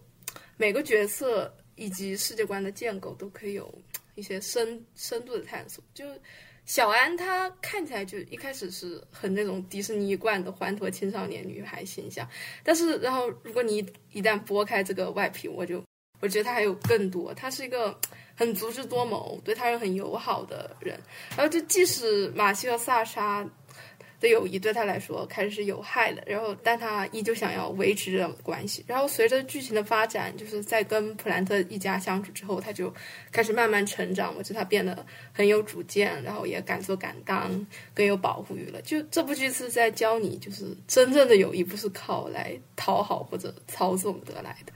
每个角色以及世界观的建构都可以有一些深深度的探索。就小安她看起来就一开始是很那种迪士尼一贯的欢脱青少年女孩形象，但是然后如果你一旦拨开这个外皮，我就我觉得她还有更多，她是一个很足智多谋、对他人很友好的人。然后就即使马西和萨莎。的友谊对他来说开始是有害的，然后但他依旧想要维持这种关系。然后随着剧情的发展，就是在跟普兰特一家相处之后，他就开始慢慢成长。我觉得他变得很有主见，然后也敢做敢当，更有保护欲了。就这部剧是在教你，就是真正的友谊不是靠来讨好或者操纵得来的。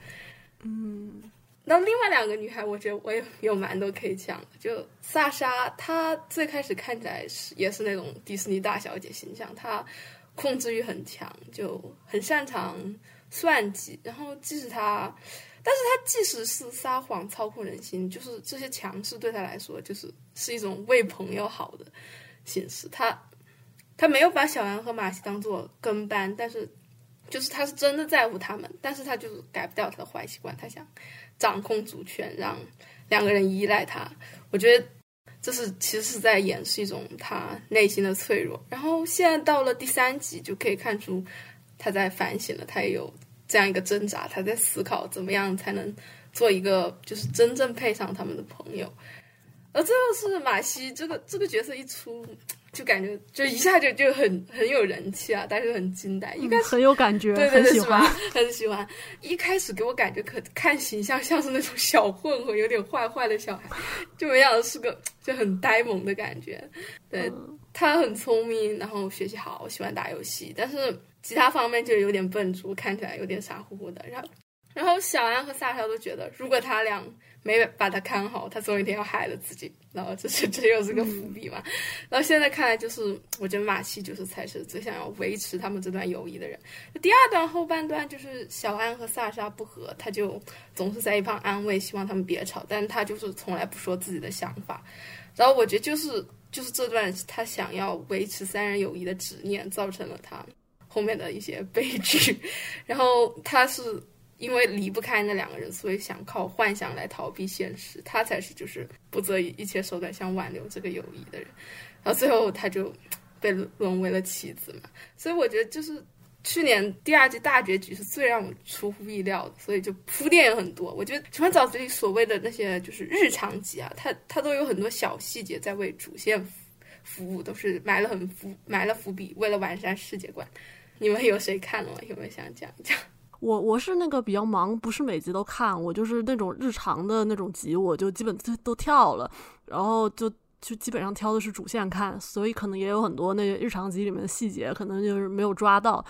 嗯。那另外两个女孩，我觉得我也有蛮多可以讲的。就萨莎，她最开始看起来是也是那种迪士尼大小姐形象，她控制欲很强，就很擅长算计。然后即使她，但是她即使是撒谎操控人心，就是这些强势对她来说，就是是一种为朋友好的形式。她她没有把小安和马西当做跟班，但是就是她是真的在乎他们，但是她就是改不掉她的坏习惯，她想。掌控主权，让两个人依赖他，我觉得这是其实是在演示一种他内心的脆弱。然后现在到了第三集，就可以看出他在反省了，他也有这样一个挣扎，他在思考怎么样才能做一个就是真正配上他们的朋友。而最后是马西这个这个角色一出。就感觉就一下就就很很有人气啊，但是很惊呆，应该很有感觉，对对对，喜欢？很喜欢。一开始给我感觉可看形象像是那种小混混，有点坏坏的小孩，就没想到是个就很呆萌的感觉。对他很聪明，然后学习好，喜欢打游戏，但是其他方面就有点笨拙，看起来有点傻乎乎的。然后然后小安和萨乔都觉得，如果他俩。没把他看好，他总有一天要害了自己，然后这是这又是个伏笔嘛。然后现在看来，就是我觉得马西就是才是最想要维持他们这段友谊的人。第二段后半段就是小安和萨莎不和，他就总是在一旁安慰，希望他们别吵，但他就是从来不说自己的想法。然后我觉得就是就是这段他想要维持三人友谊的执念，造成了他后面的一些悲剧。然后他是。因为离不开那两个人，所以想靠幻想来逃避现实。他才是就是不择一切手段想挽留这个友谊的人。然后最后他就被沦为了棋子嘛。所以我觉得就是去年第二季大结局是最让我出乎意料的。所以就铺垫也很多。我觉得《奇幻沼泽》里所谓的那些就是日常集啊，它它都有很多小细节在为主线服务，都是埋了很伏埋了伏笔，为了完善世界观。你们有谁看了吗？有没有想讲一讲？我我是那个比较忙，不是每集都看，我就是那种日常的那种集，我就基本都都跳了，然后就。就基本上挑的是主线看，所以可能也有很多那个日常集里面的细节，可能就是没有抓到。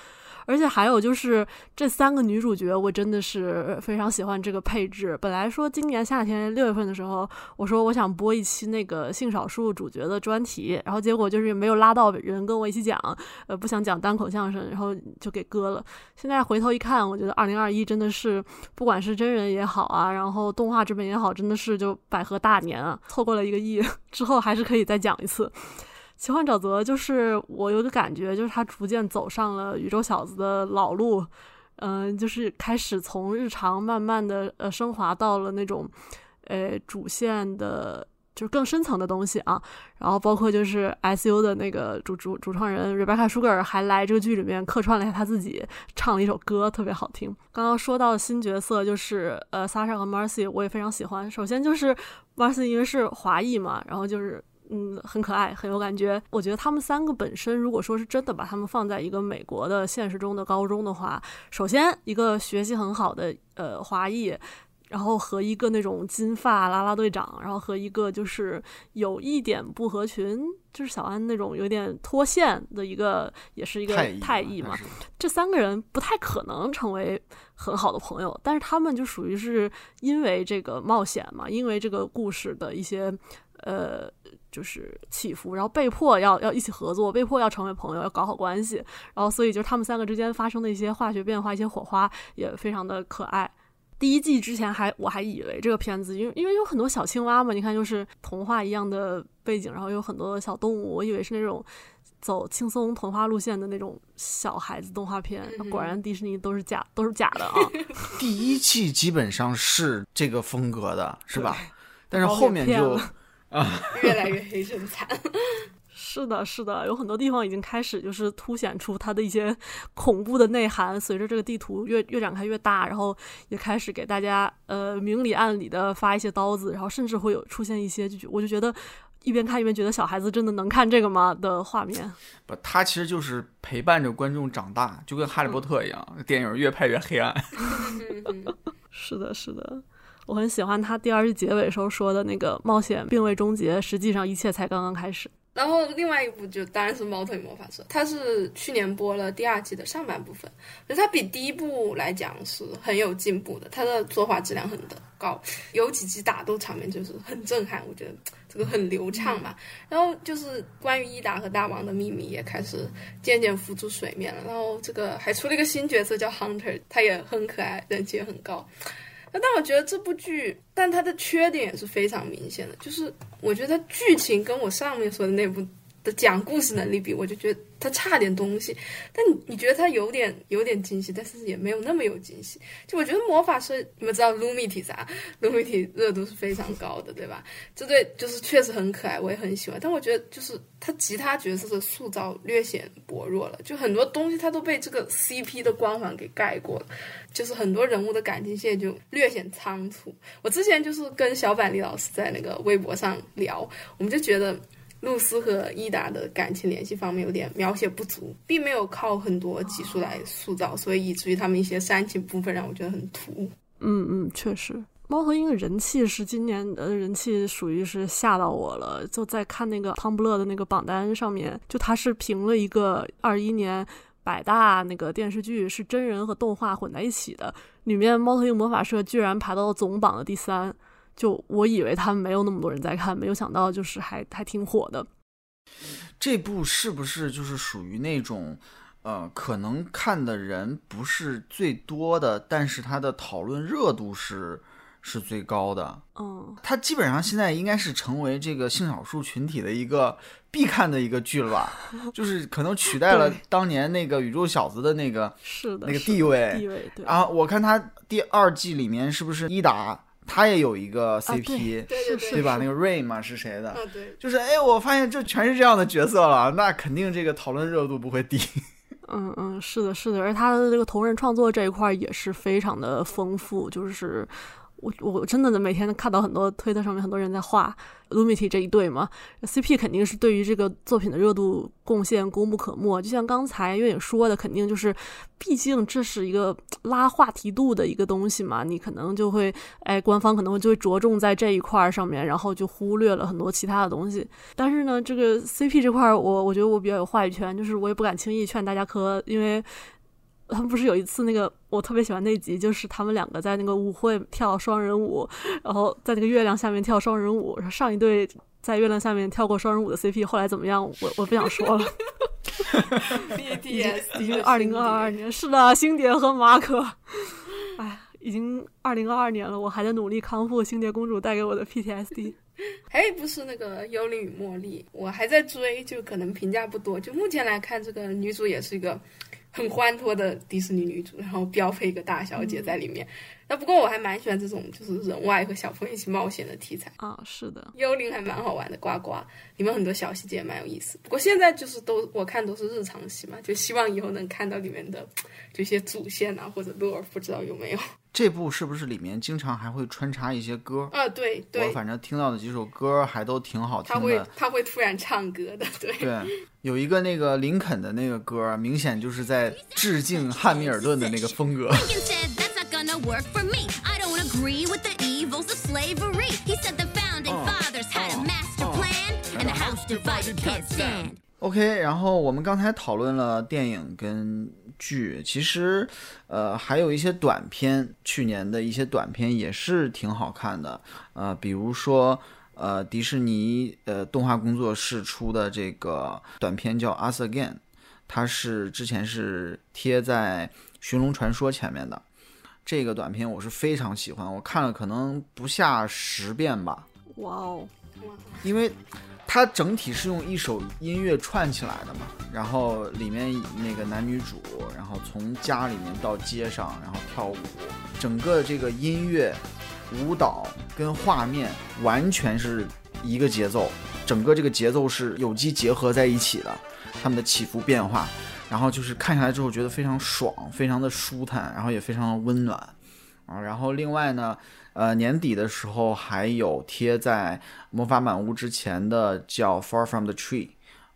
而且还有就是这三个女主角，我真的是非常喜欢这个配置。本来说今年夏天六月份的时候，我说我想播一期那个性少数主角的专题，然后结果就是没有拉到人跟我一起讲，呃，不想讲单口相声，然后就给搁了。现在回头一看，我觉得二零二一真的是，不管是真人也好啊，然后动画这边也好，真的是就百合大年啊，错过了一个亿 (laughs) 之后。还是可以再讲一次，《奇幻沼泽》就是我有个感觉，就是他逐渐走上了宇宙小子的老路，嗯，就是开始从日常慢慢的呃升华到了那种，呃主线的就是更深层的东西啊。然后包括就是 S.U 的那个主主主创人 Rebecca Sugar 还来这个剧里面客串了一下他自己，唱了一首歌，特别好听。刚刚说到新角色就是呃 Sasha 和 Marcy，我也非常喜欢。首先就是 Marcy 因为是华裔嘛，然后就是。嗯，很可爱，很有感觉。我觉得他们三个本身，如果说是真的把他们放在一个美国的现实中的高中的话，首先一个学习很好的呃华裔，然后和一个那种金发啦啦队长，然后和一个就是有一点不合群，就是小安那种有点脱线的一个，也是一个太艺嘛。这三个人不太可能成为很好的朋友，但是他们就属于是因为这个冒险嘛，因为这个故事的一些呃。就是起伏，然后被迫要要一起合作，被迫要成为朋友，要搞好关系，然后所以就是他们三个之间发生的一些化学变化，一些火花也非常的可爱。第一季之前还我还以为这个片子，因为因为有很多小青蛙嘛，你看就是童话一样的背景，然后有很多小动物，我以为是那种走轻松童话路线的那种小孩子动画片，果然迪士尼都是假都是假的啊。(laughs) 第一季基本上是这个风格的，是吧？但是后面就。啊，(laughs) 越来越黑生惨。是的，是的，有很多地方已经开始就是凸显出它的一些 (laughs) 恐怖的内涵。随着这个地图越越展开越大，然后也开始给大家呃明里暗里的发一些刀子，然后甚至会有出现一些就我就觉得一边看一边觉得小孩子真的能看这个吗的画面。(laughs) 不，它其实就是陪伴着观众长大，就跟哈利波特一样，电影越拍越黑暗。(laughs) 是的，是的。我很喜欢他第二季结尾时候说的那个冒险并未终结，实际上一切才刚刚开始。然后另外一部就当然是《猫头鹰魔法师》，它是去年播了第二季的上半部分，就它比第一部来讲是很有进步的，它的作画质量很的高，有几集打斗场面就是很震撼，我觉得这个很流畅嘛。然后就是关于伊达和大王的秘密也开始渐渐浮出水面了，然后这个还出了一个新角色叫 Hunter，他也很可爱，人气也很高。但我觉得这部剧，但它的缺点也是非常明显的，就是我觉得剧情跟我上面说的那部讲故事能力比，我就觉得。他差点东西，但你你觉得他有点有点惊喜，但是也没有那么有惊喜。就我觉得魔法师，你们知道 Lumity 啥 lumit 热度是非常高的，对吧？这对就是确实很可爱，我也很喜欢。但我觉得就是他其他角色的塑造略显薄弱了，就很多东西他都被这个 CP 的光环给盖过了，就是很多人物的感情线就略显仓促。我之前就是跟小板栗老师在那个微博上聊，我们就觉得。露丝和伊达的感情联系方面有点描写不足，并没有靠很多技术来塑造，所以以至于他们一些煽情部分让我觉得很突兀。嗯嗯，确实，猫头鹰的人气是今年的人气属于是吓到我了。就在看那个汤布勒的那个榜单上面，就他是评了一个二一年百大那个电视剧是真人和动画混在一起的，里面猫头鹰魔法社居然排到了总榜的第三。就我以为他们没有那么多人在看，没有想到就是还还挺火的。这部是不是就是属于那种，呃，可能看的人不是最多的，但是它的讨论热度是是最高的。嗯，它基本上现在应该是成为这个性少数群体的一个必看的一个剧了吧？(laughs) 就是可能取代了当年那个宇宙小子的那个是的那个地位。地位对啊，我看他第二季里面是不是伊达？他也有一个 CP，对对吧？那个 Rain 嘛是谁的？对，就是哎，我发现这全是这样的角色了，那肯定这个讨论热度不会低。(laughs) 嗯嗯，是的，是的，而他的这个同人创作这一块也是非常的丰富，就是我我真的每天看到很多推特上面很多人在画。Lumity 这一对嘛，CP 肯定是对于这个作品的热度贡献功不可没。就像刚才月影说的，肯定就是，毕竟这是一个拉话题度的一个东西嘛，你可能就会，哎，官方可能会就会着重在这一块儿上面，然后就忽略了很多其他的东西。但是呢，这个 CP 这块儿，我我觉得我比较有话语权，就是我也不敢轻易劝大家磕，因为。他们不是有一次那个我特别喜欢那集，就是他们两个在那个舞会跳双人舞，然后在那个月亮下面跳双人舞。然后上一对在月亮下面跳过双人舞的 CP 后来怎么样？我我不想说了。(laughs) BTS 已经二零二二年，是的，星蝶和马可。哎，已经二零二二年了，我还在努力康复星蝶公主带给我的 PTSD。哎，不是那个幽灵与茉莉，我还在追，就可能评价不多。就目前来看，这个女主也是一个。很欢脱的迪士尼女主，然后标配一个大小姐在里面。那不过我还蛮喜欢这种就是人外和小朋友一起冒险的题材。啊，是的，幽灵还蛮好玩的，呱呱里面很多小细节蛮有意思。不过现在就是都我看都是日常戏嘛，就希望以后能看到里面的这些主线啊或者乐儿，不知道有没有。这部是不是里面经常还会穿插一些歌？啊，对对我，反正听到的几首歌还都挺好听的他会的。他会突然唱歌的，对。对，有一个那个林肯的那个歌，明显就是在致敬汉密尔顿的那个风格。Lincoln said that's not gonna work for me. I don't agree with the evils of slavery. He said the founding fathers had a master plan, and the house divided can't stand. OK，然后我们刚才讨论了电影跟剧，其实呃还有一些短片，去年的一些短片也是挺好看的，呃，比如说呃迪士尼呃动画工作室出的这个短片叫《Us Again》，它是之前是贴在《寻龙传说》前面的。这个短片我是非常喜欢，我看了可能不下十遍吧。哇哦，因为它整体是用一首音乐串起来的嘛，然后里面那个男女主，然后从家里面到街上，然后跳舞，整个这个音乐、舞蹈跟画面完全是一个节奏，整个这个节奏是有机结合在一起的，他们的起伏变化，然后就是看下来之后觉得非常爽，非常的舒坦，然后也非常的温暖。啊。然后另外呢，呃，年底的时候还有贴在《魔法满屋》之前的叫《Far from the Tree》。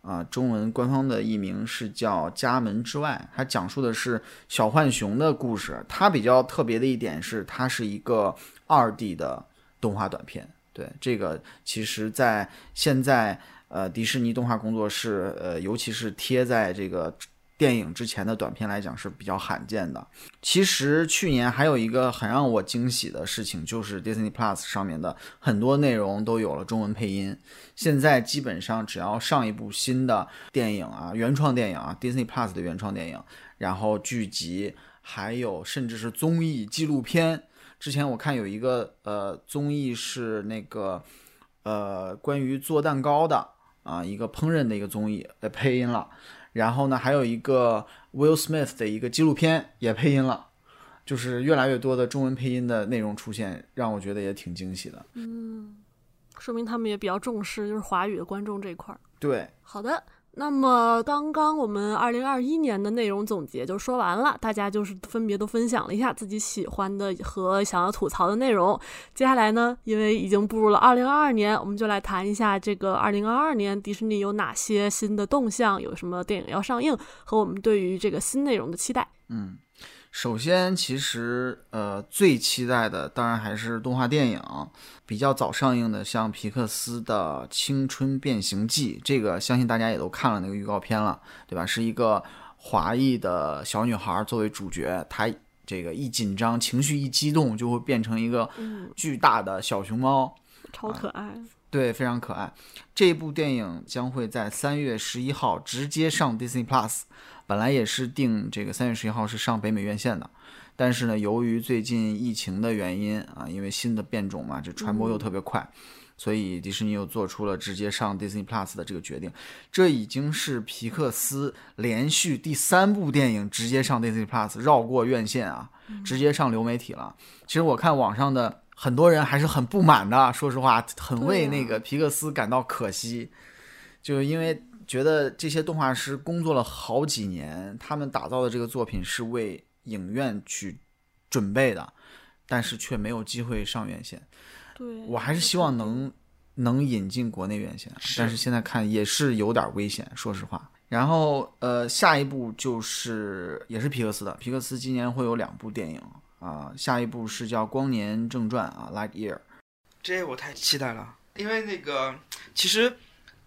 啊，中文官方的译名是叫《家门之外》，它讲述的是小浣熊的故事。它比较特别的一点是，它是一个二 D 的动画短片。对这个，其实在现在呃迪士尼动画工作室，呃，尤其是贴在这个电影之前的短片来讲是比较罕见的。其实去年还有一个很让我惊喜的事情，就是 Disney Plus 上面的很多内容都有了中文配音。现在基本上只要上一部新的电影啊，原创电影啊，Disney Plus 的原创电影，然后剧集，还有甚至是综艺纪录片。之前我看有一个呃综艺是那个呃关于做蛋糕的啊，一个烹饪的一个综艺的配音了。然后呢，还有一个 Will Smith 的一个纪录片也配音了，就是越来越多的中文配音的内容出现，让我觉得也挺惊喜的。嗯说明他们也比较重视就是华语的观众这一块儿。对，好的，那么刚刚我们二零二一年的内容总结就说完了，大家就是分别都分享了一下自己喜欢的和想要吐槽的内容。接下来呢，因为已经步入了二零二二年，我们就来谈一下这个二零二二年迪士尼有哪些新的动向，有什么电影要上映，和我们对于这个新内容的期待。嗯，首先其实呃最期待的当然还是动画电影，比较早上映的，像皮克斯的《青春变形记》，这个相信大家也都看了那个预告片了，对吧？是一个华裔的小女孩作为主角，她这个一紧张，情绪一激动，就会变成一个嗯，巨大的小熊猫。超可爱。对，非常可爱。这部电影将会在三月十一号直接上 Disney Plus，本来也是定这个三月十一号是上北美院线的，但是呢，由于最近疫情的原因啊，因为新的变种嘛，这传播又特别快，所以迪士尼又做出了直接上 Disney Plus 的这个决定。这已经是皮克斯连续第三部电影直接上 Disney Plus，绕过院线啊，直接上流媒体了。其实我看网上的很多人还是很不满的，说实话，很为那个皮克斯感到可惜，就是因为觉得这些动画师工作了好几年，他们打造的这个作品是为影院去准备的，但是却没有机会上院线。对，我还是希望能能引进国内院线，但是现在看也是有点危险，说实话。然后呃，下一部就是也是皮克斯的，皮克斯今年会有两部电影啊、下一部是叫《光年正传》啊，《Lightyear》。这我太期待了，因为那个其实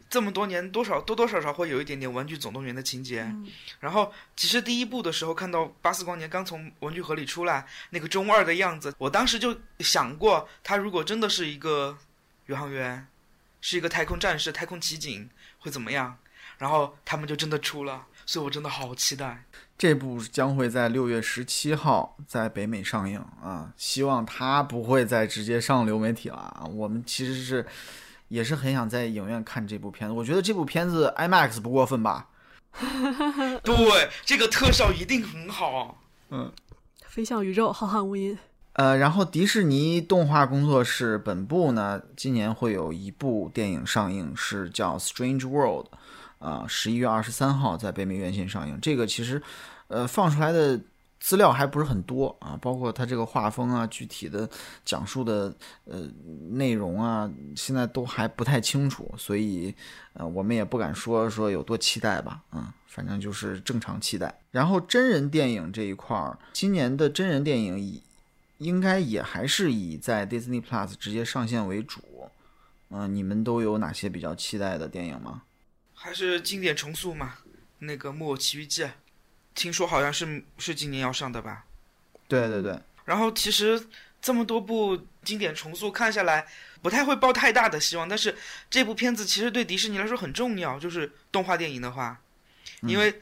这么多年，多少多多少少会有一点点《玩具总动员》的情节。嗯然后其实第一部的时候看到巴斯光年刚从文具盒里出来，那个中二的样子，我当时就想过，他如果真的是一个宇航员，是一个太空战士、太空奇警，会怎么样？然后他们就真的出了，所以我真的好期待。这部将会在六月十七号在北美上映啊，希望它不会再直接上流媒体了啊。我们其实是也是很想在影院看这部片子，我觉得这部片子 IMAX 不过分吧？(laughs) 对，这个特效一定很好。嗯飞向宇宙，浩瀚无垠。呃，然后迪士尼动画工作室本部呢，今年会有一部电影上映，是叫《Strange World》，啊、十一月二十三号在北美院线上映。这个其实，呃，放出来的资料还不是很多啊，包括它这个画风啊，具体的讲述的呃内容啊，现在都还不太清楚，所以呃，我们也不敢说说有多期待吧，啊、反正就是正常期待。然后真人电影这一块儿，今年的真人电影以应该也还是以在 Disney Plus 直接上线为主。嗯、你们都有哪些比较期待的电影吗？还是经典重塑嘛？那个《木偶奇遇记》，听说好像是是今年要上的吧？对对对，然后其实这么多部经典重塑看下来，不太会抱太大的希望。但是这部片子其实对迪士尼来说很重要，就是动画电影的话，因为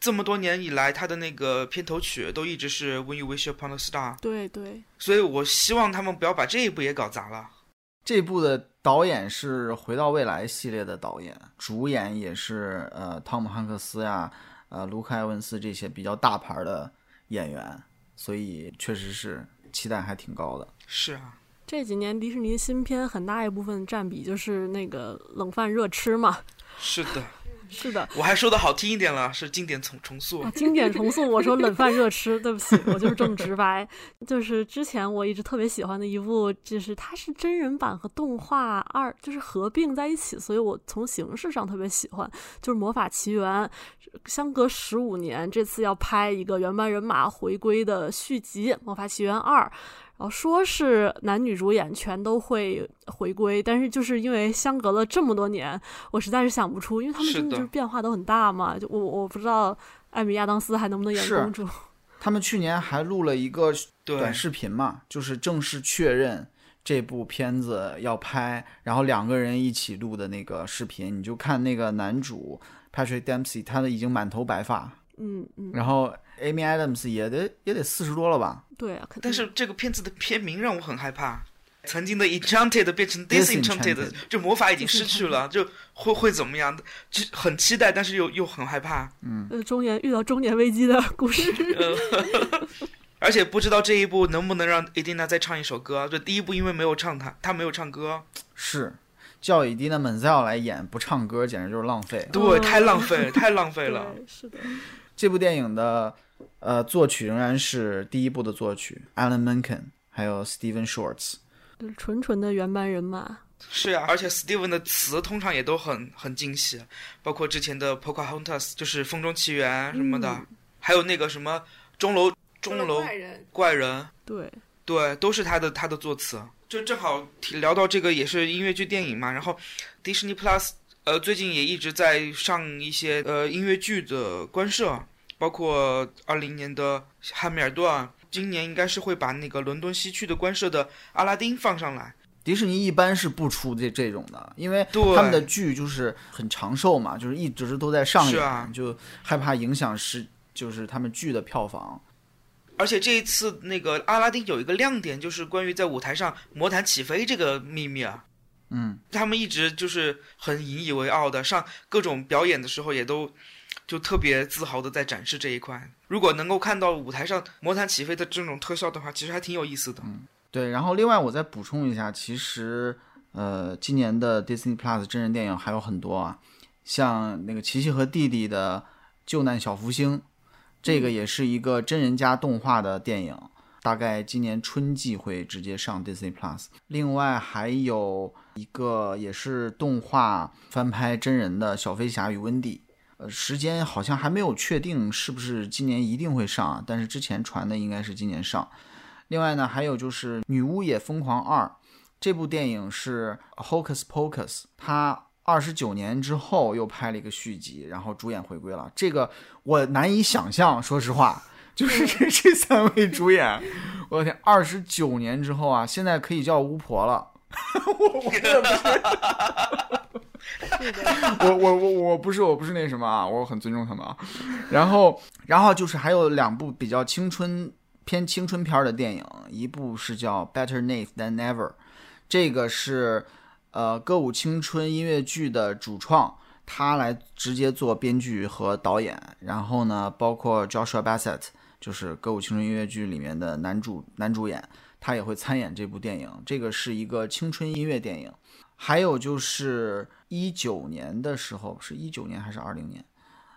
这么多年以来，它的那个片头曲都一直是 When You Wish Upon a Star，对对，所以我希望他们不要把这一部也搞砸了。这部的导演是《回到未来》系列的导演，主演也是呃汤姆汉克斯呀、呃卢克埃文斯这些比较大牌的演员，所以确实是期待还挺高的。是啊，这几年迪士尼新片很大一部分占比就是那个冷饭热吃嘛。是的，是的，(laughs) 我还说的好听一点了，是经典重重塑啊，。经典重塑，(laughs) 我说冷饭热吃，对不起，我就是这么直白。(laughs) 就是之前我一直特别喜欢的一部，就是它是真人版和动画二，就是合并在一起，所以我从形式上特别喜欢，就是《魔法奇缘》。相隔十五年，这次要拍一个原班人马回归的续集《魔法奇缘二》，然后说是男女主演全都会回归，但是就是因为相隔了这么多年，我实在是想不出，因为他们真的就是变化都很大嘛，就我我不知道艾米亚当斯还能不能演公主。(laughs) 他们去年还录了一个短，视频嘛，就是正式确认这部片子要拍，然后两个人一起录的那个视频，你就看那个男主 Patrick Dempsey，他的已经满头白发，嗯嗯，然后 Amy Adams 也得也得四十多了吧？对啊，但是这个片子的片名让我很害怕。曾经的 Enchanted 变成 Disenchanted，Disenchanted 就魔法已经失去了，就会会怎么样？就很期待，但是又又很害怕。嗯呃中年遇到中年危机的故事。(laughs) 而且不知道这一部能不能让 Edina 再唱一首歌。就第一部因为没有唱他，他没有唱歌，是，叫伊迪娜门塞奥来演不唱歌，简直就是浪费。对，哦太浪费，太浪费了。是的，这部电影的呃作曲仍然是第一部的作曲 Alan Menken，还有 Steven Shorts。就是纯纯的原班人马。是呀、而且 Steven 的词通常也都很很惊喜，包括之前的 Pocahontas，就是《风中奇缘》什么的，嗯还有那个什么钟楼钟楼怪人，怪人，对，对，都是他的他的作词。就正好聊到这个也是音乐剧电影嘛，然后迪士尼 Plus 呃最近也一直在上一些呃音乐剧的官摄，包括二零年的《汉密尔顿》，今年应该是会把那个伦敦西区的官设的《阿拉丁》放上来。迪士尼一般是不出这这种的，因为他们的剧就是很长寿嘛，就是一直都在上演，是啊就害怕影响是就是他们剧的票房。而且这一次那个阿拉丁有一个亮点，就是关于在舞台上魔毯起飞这个秘密啊。嗯，他们一直就是很引以为傲的，上各种表演的时候也都就特别自豪的在展示这一块。如果能够看到舞台上魔毯起飞的这种特效的话，其实还挺有意思的。嗯对。然后另外我再补充一下，其实呃，今年的 Disney Plus 真人电影还有很多啊，像那个琪琪和弟弟的《救难小福星》，这个也是一个真人加动画的电影。大概今年春季会直接上 Disney Plus。另外还有一个也是动画翻拍真人的《小飞侠与温蒂》，呃，时间好像还没有确定是不是今年一定会上啊，但是之前传的应该是今年上。另外呢，还有就是《女巫也疯狂二》这部电影是 Hocus Pocus，它二十九年之后又拍了一个续集，然后主演回归了。这个我难以想象，说实话，就是这这三位主演，我的天，二十九年之后啊，现在可以叫巫婆了。(laughs) (laughs) 我我真的不是，(laughs) (laughs) 我我我我不是我不是那什么啊，我很尊重他们啊。然后然后就是还有两部比较青春偏青春片儿的电影，一部是叫《Better Nate Than Never》，这个是呃歌舞青春音乐剧的主创他来直接做编剧和导演。然后呢，包括 Joshua Bassett，就是《歌舞青春音乐剧》里面的男主男主演，他也会参演这部电影。这个是一个青春音乐电影。还有就是一九年的时候，是一九年还是二零年？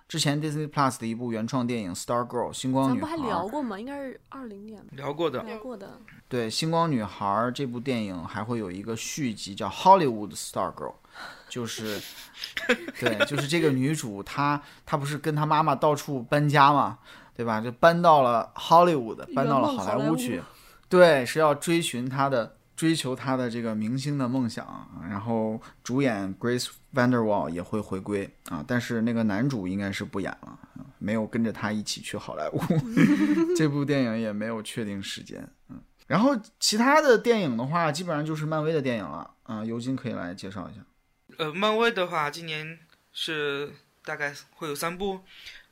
之前 Disney Plus 的一部原创电影《Star Girl》星光女孩咱不还，聊过吗？应该是二零年吧聊过的，聊过的。对《星光女孩》这部电影还会有一个续集叫《Hollywood Star Girl》，(laughs) 就是 (laughs) 对，就是这个女主她她不是跟她妈妈到处搬家嘛，对吧？就搬到了 Hollywood，搬到了好莱坞去，对，是要追寻她的追求他的这个明星的梦想。然后主演 Grace Vanderwall 也会回归啊，但是那个男主应该是不演了，没有跟着他一起去好莱坞。(laughs) 这部电影也没有确定时间，嗯。然后其他的电影的话，基本上就是漫威的电影了。啊、尤金可以来介绍一下。呃，漫威的话，今年是大概会有三部，《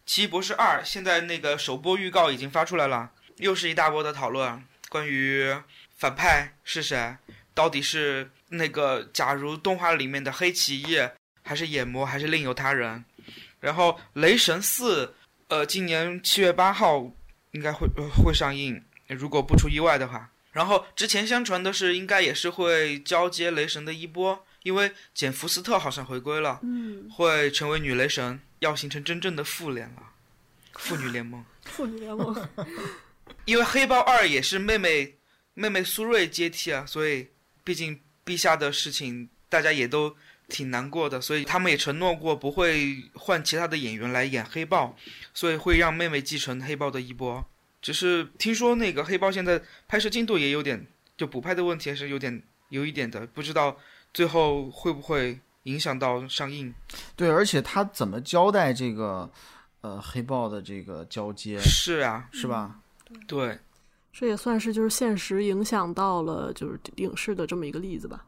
奇异博士二》现在那个首播预告已经发出来了，又是一大波的讨论，关于反派是谁，到底是那个假如动画里面的黑崎一，还是眼魔，还是另有他人？然后《雷神四》，呃，今年七月八号应该会、呃、会上映，如果不出意外的话。然后之前相传的是，应该也是会交接雷神的衣钵，因为简·福斯特好像回归了，嗯，会成为女雷神，要形成真正的妇联了，妇 (laughs) 女联盟。妇女联盟。因为黑豹二也是妹妹妹妹苏瑞接替啊，所以毕竟陛下的事情大家也都挺难过的，所以他们也承诺过不会换其他的演员来演黑豹，所以会让妹妹继承黑豹的衣钵。只是听说那个黑豹现在拍摄进度也有点，就补拍的问题还是有点有一点的，不知道最后会不会影响到上映。对，而且他怎么交代这个呃黑豹的这个交接，是啊，是吧？对，这也算是就是现实影响到了就是影视的这么一个例子吧。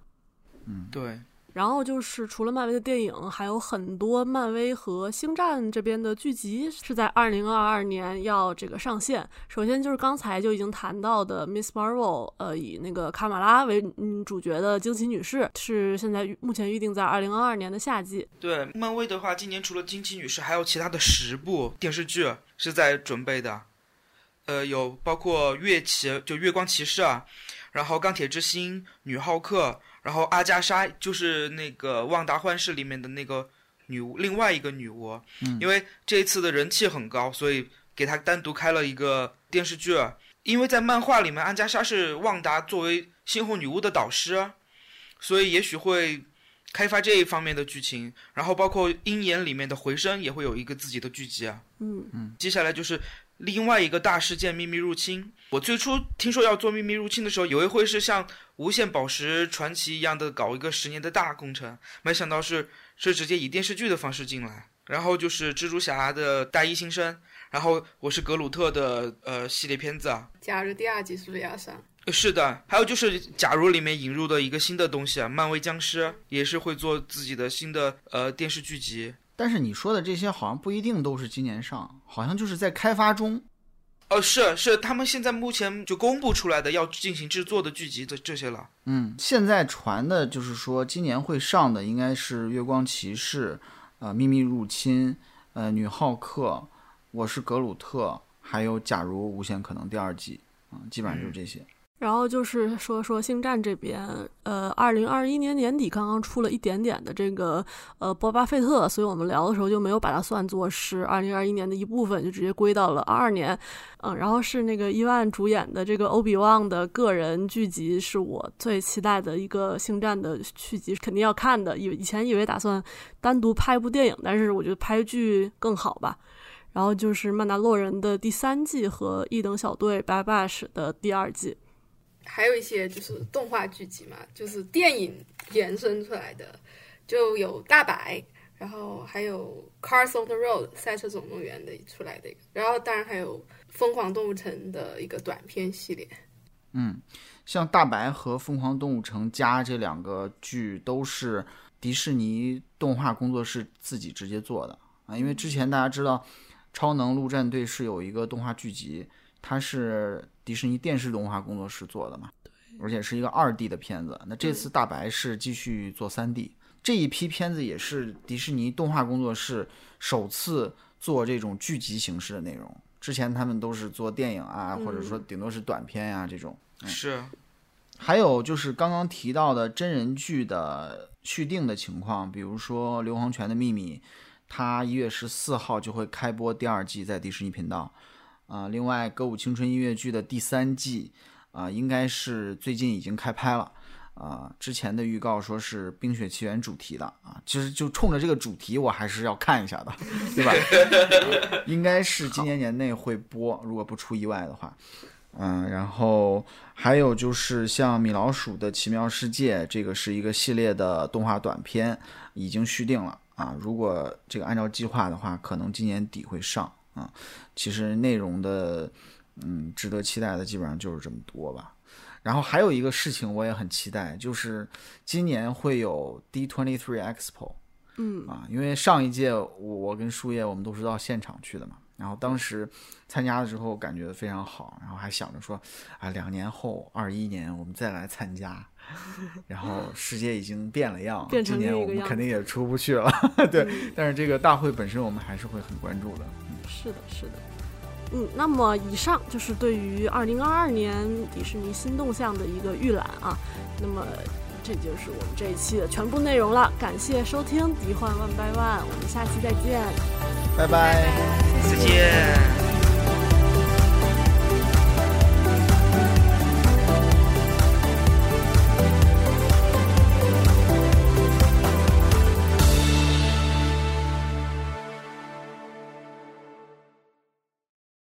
嗯对，然后就是除了漫威的电影，还有很多漫威和星战这边的剧集是在二零二二年要这个上线。首先就是刚才就已经谈到的 Miss Marvel，呃，以那个卡马拉为嗯主角的惊奇女士是现在预目前预定在二零二二年的夏季。对，漫威的话，今年除了惊奇女士，还有其他的十部电视剧是在准备的，呃，有包括月骑就月光骑士啊，然后钢铁之心、女浩克，然后阿加莎就是那个旺达幻视里面的那个女巫，另外一个女巫，嗯因为这一次的人气很高，所以给她单独开了一个电视剧。因为在漫画里面，阿加莎是旺达作为猩红女巫的导师，所以也许会开发这一方面的剧情，然后包括鹰眼里面的回声也会有一个自己的剧集啊。嗯嗯，接下来就是另外一个大事件——秘密入侵。我最初听说要做秘密入侵的时候，以为会是像《无限宝石传奇》一样的搞一个十年的大工程，没想到是是直接以电视剧的方式进来。然后就是蜘蛛侠的大一新生，然后我是格鲁特的呃系列片子啊。假如第二集是不是要上？是的，还有就是，假如里面引入的一个新的东西啊，漫威僵尸也是会做自己的新的呃电视剧集。但是你说的这些好像不一定都是今年上，好像就是在开发中。哦，是是，他们现在目前就公布出来的要进行制作的剧集的这些了。嗯，现在传的就是说今年会上的应该是《月光骑士》、呃《秘密入侵》、呃《女浩克》、我是格鲁特，还有《假如无限可能》第二季啊、基本上就是这些。然后就是说说星战这边，呃，二零二一年年底刚刚出了一点点的这个呃波巴费特，所以我们聊的时候就没有把它算作是二零二一年的一部分，就直接归到了二二年。嗯，然后是那个伊万主演的这个欧比旺的个人剧集，是我最期待的一个星战的续集，肯定要看的。以以前以为打算单独拍一部电影，但是我觉得拍剧更好吧。然后就是《曼达洛人》的第三季和《一等小队 Bad Batch》的第二季。还有一些就是动画剧集嘛，就是电影延伸出来的，就有大白，然后还有《Cars on the Road》赛车总动员的出来的一个，然后当然还有《疯狂动物城》的一个短片系列。嗯，像《大白》和《疯狂动物城家》这两个剧都是迪士尼动画工作室自己直接做的啊，因为之前大家知道，《超能陆战队》是有一个动画剧集，它是迪士尼电视动画工作室做的嘛，而且是一个二 D 的片子。那这次《大白》是继续做三 D，这一批片子也是迪士尼动画工作室首次做这种剧集形式的内容。之前他们都是做电影啊，或者说顶多是短片呀、这种。是，还有就是刚刚提到的真人剧的续订的情况，比如说《硫磺泉的秘密》，它一月十四号就会开播第二季，在迪士尼频道。啊、另外《歌舞青春音乐剧》的第三季，啊、应该是最近已经开拍了。啊、之前的预告说是《冰雪奇缘》主题的啊，其实就冲着这个主题，我还是要看一下的，对吧？(laughs) 啊应该是今年年内会播，如果不出意外的话。嗯，然后还有就是像《米老鼠的奇妙世界》，这个是一个系列的动画短片，已经续订了啊。如果这个按照计划的话，可能今年底会上啊。其实内容的，嗯，值得期待的基本上就是这么多吧。然后还有一个事情我也很期待，就是今年会有 D23 Expo，嗯啊，因为上一届我我跟树叶我们都是到现场去的嘛，然后当时参加的时候感觉非常好，然后还想着说啊，两年后二一年我们再来参加，然后世界已经变了样，变成今年我们肯定也出不去了，(laughs) 对，但是这个大会本身我们还是会很关注的。是的，是的。嗯，那么以上就是对于二零二二年迪士尼新动向的一个预览啊。那么这就是我们这一期的全部内容了，感谢收听《迪幻万拜万》，我们下期再见。拜拜。再见。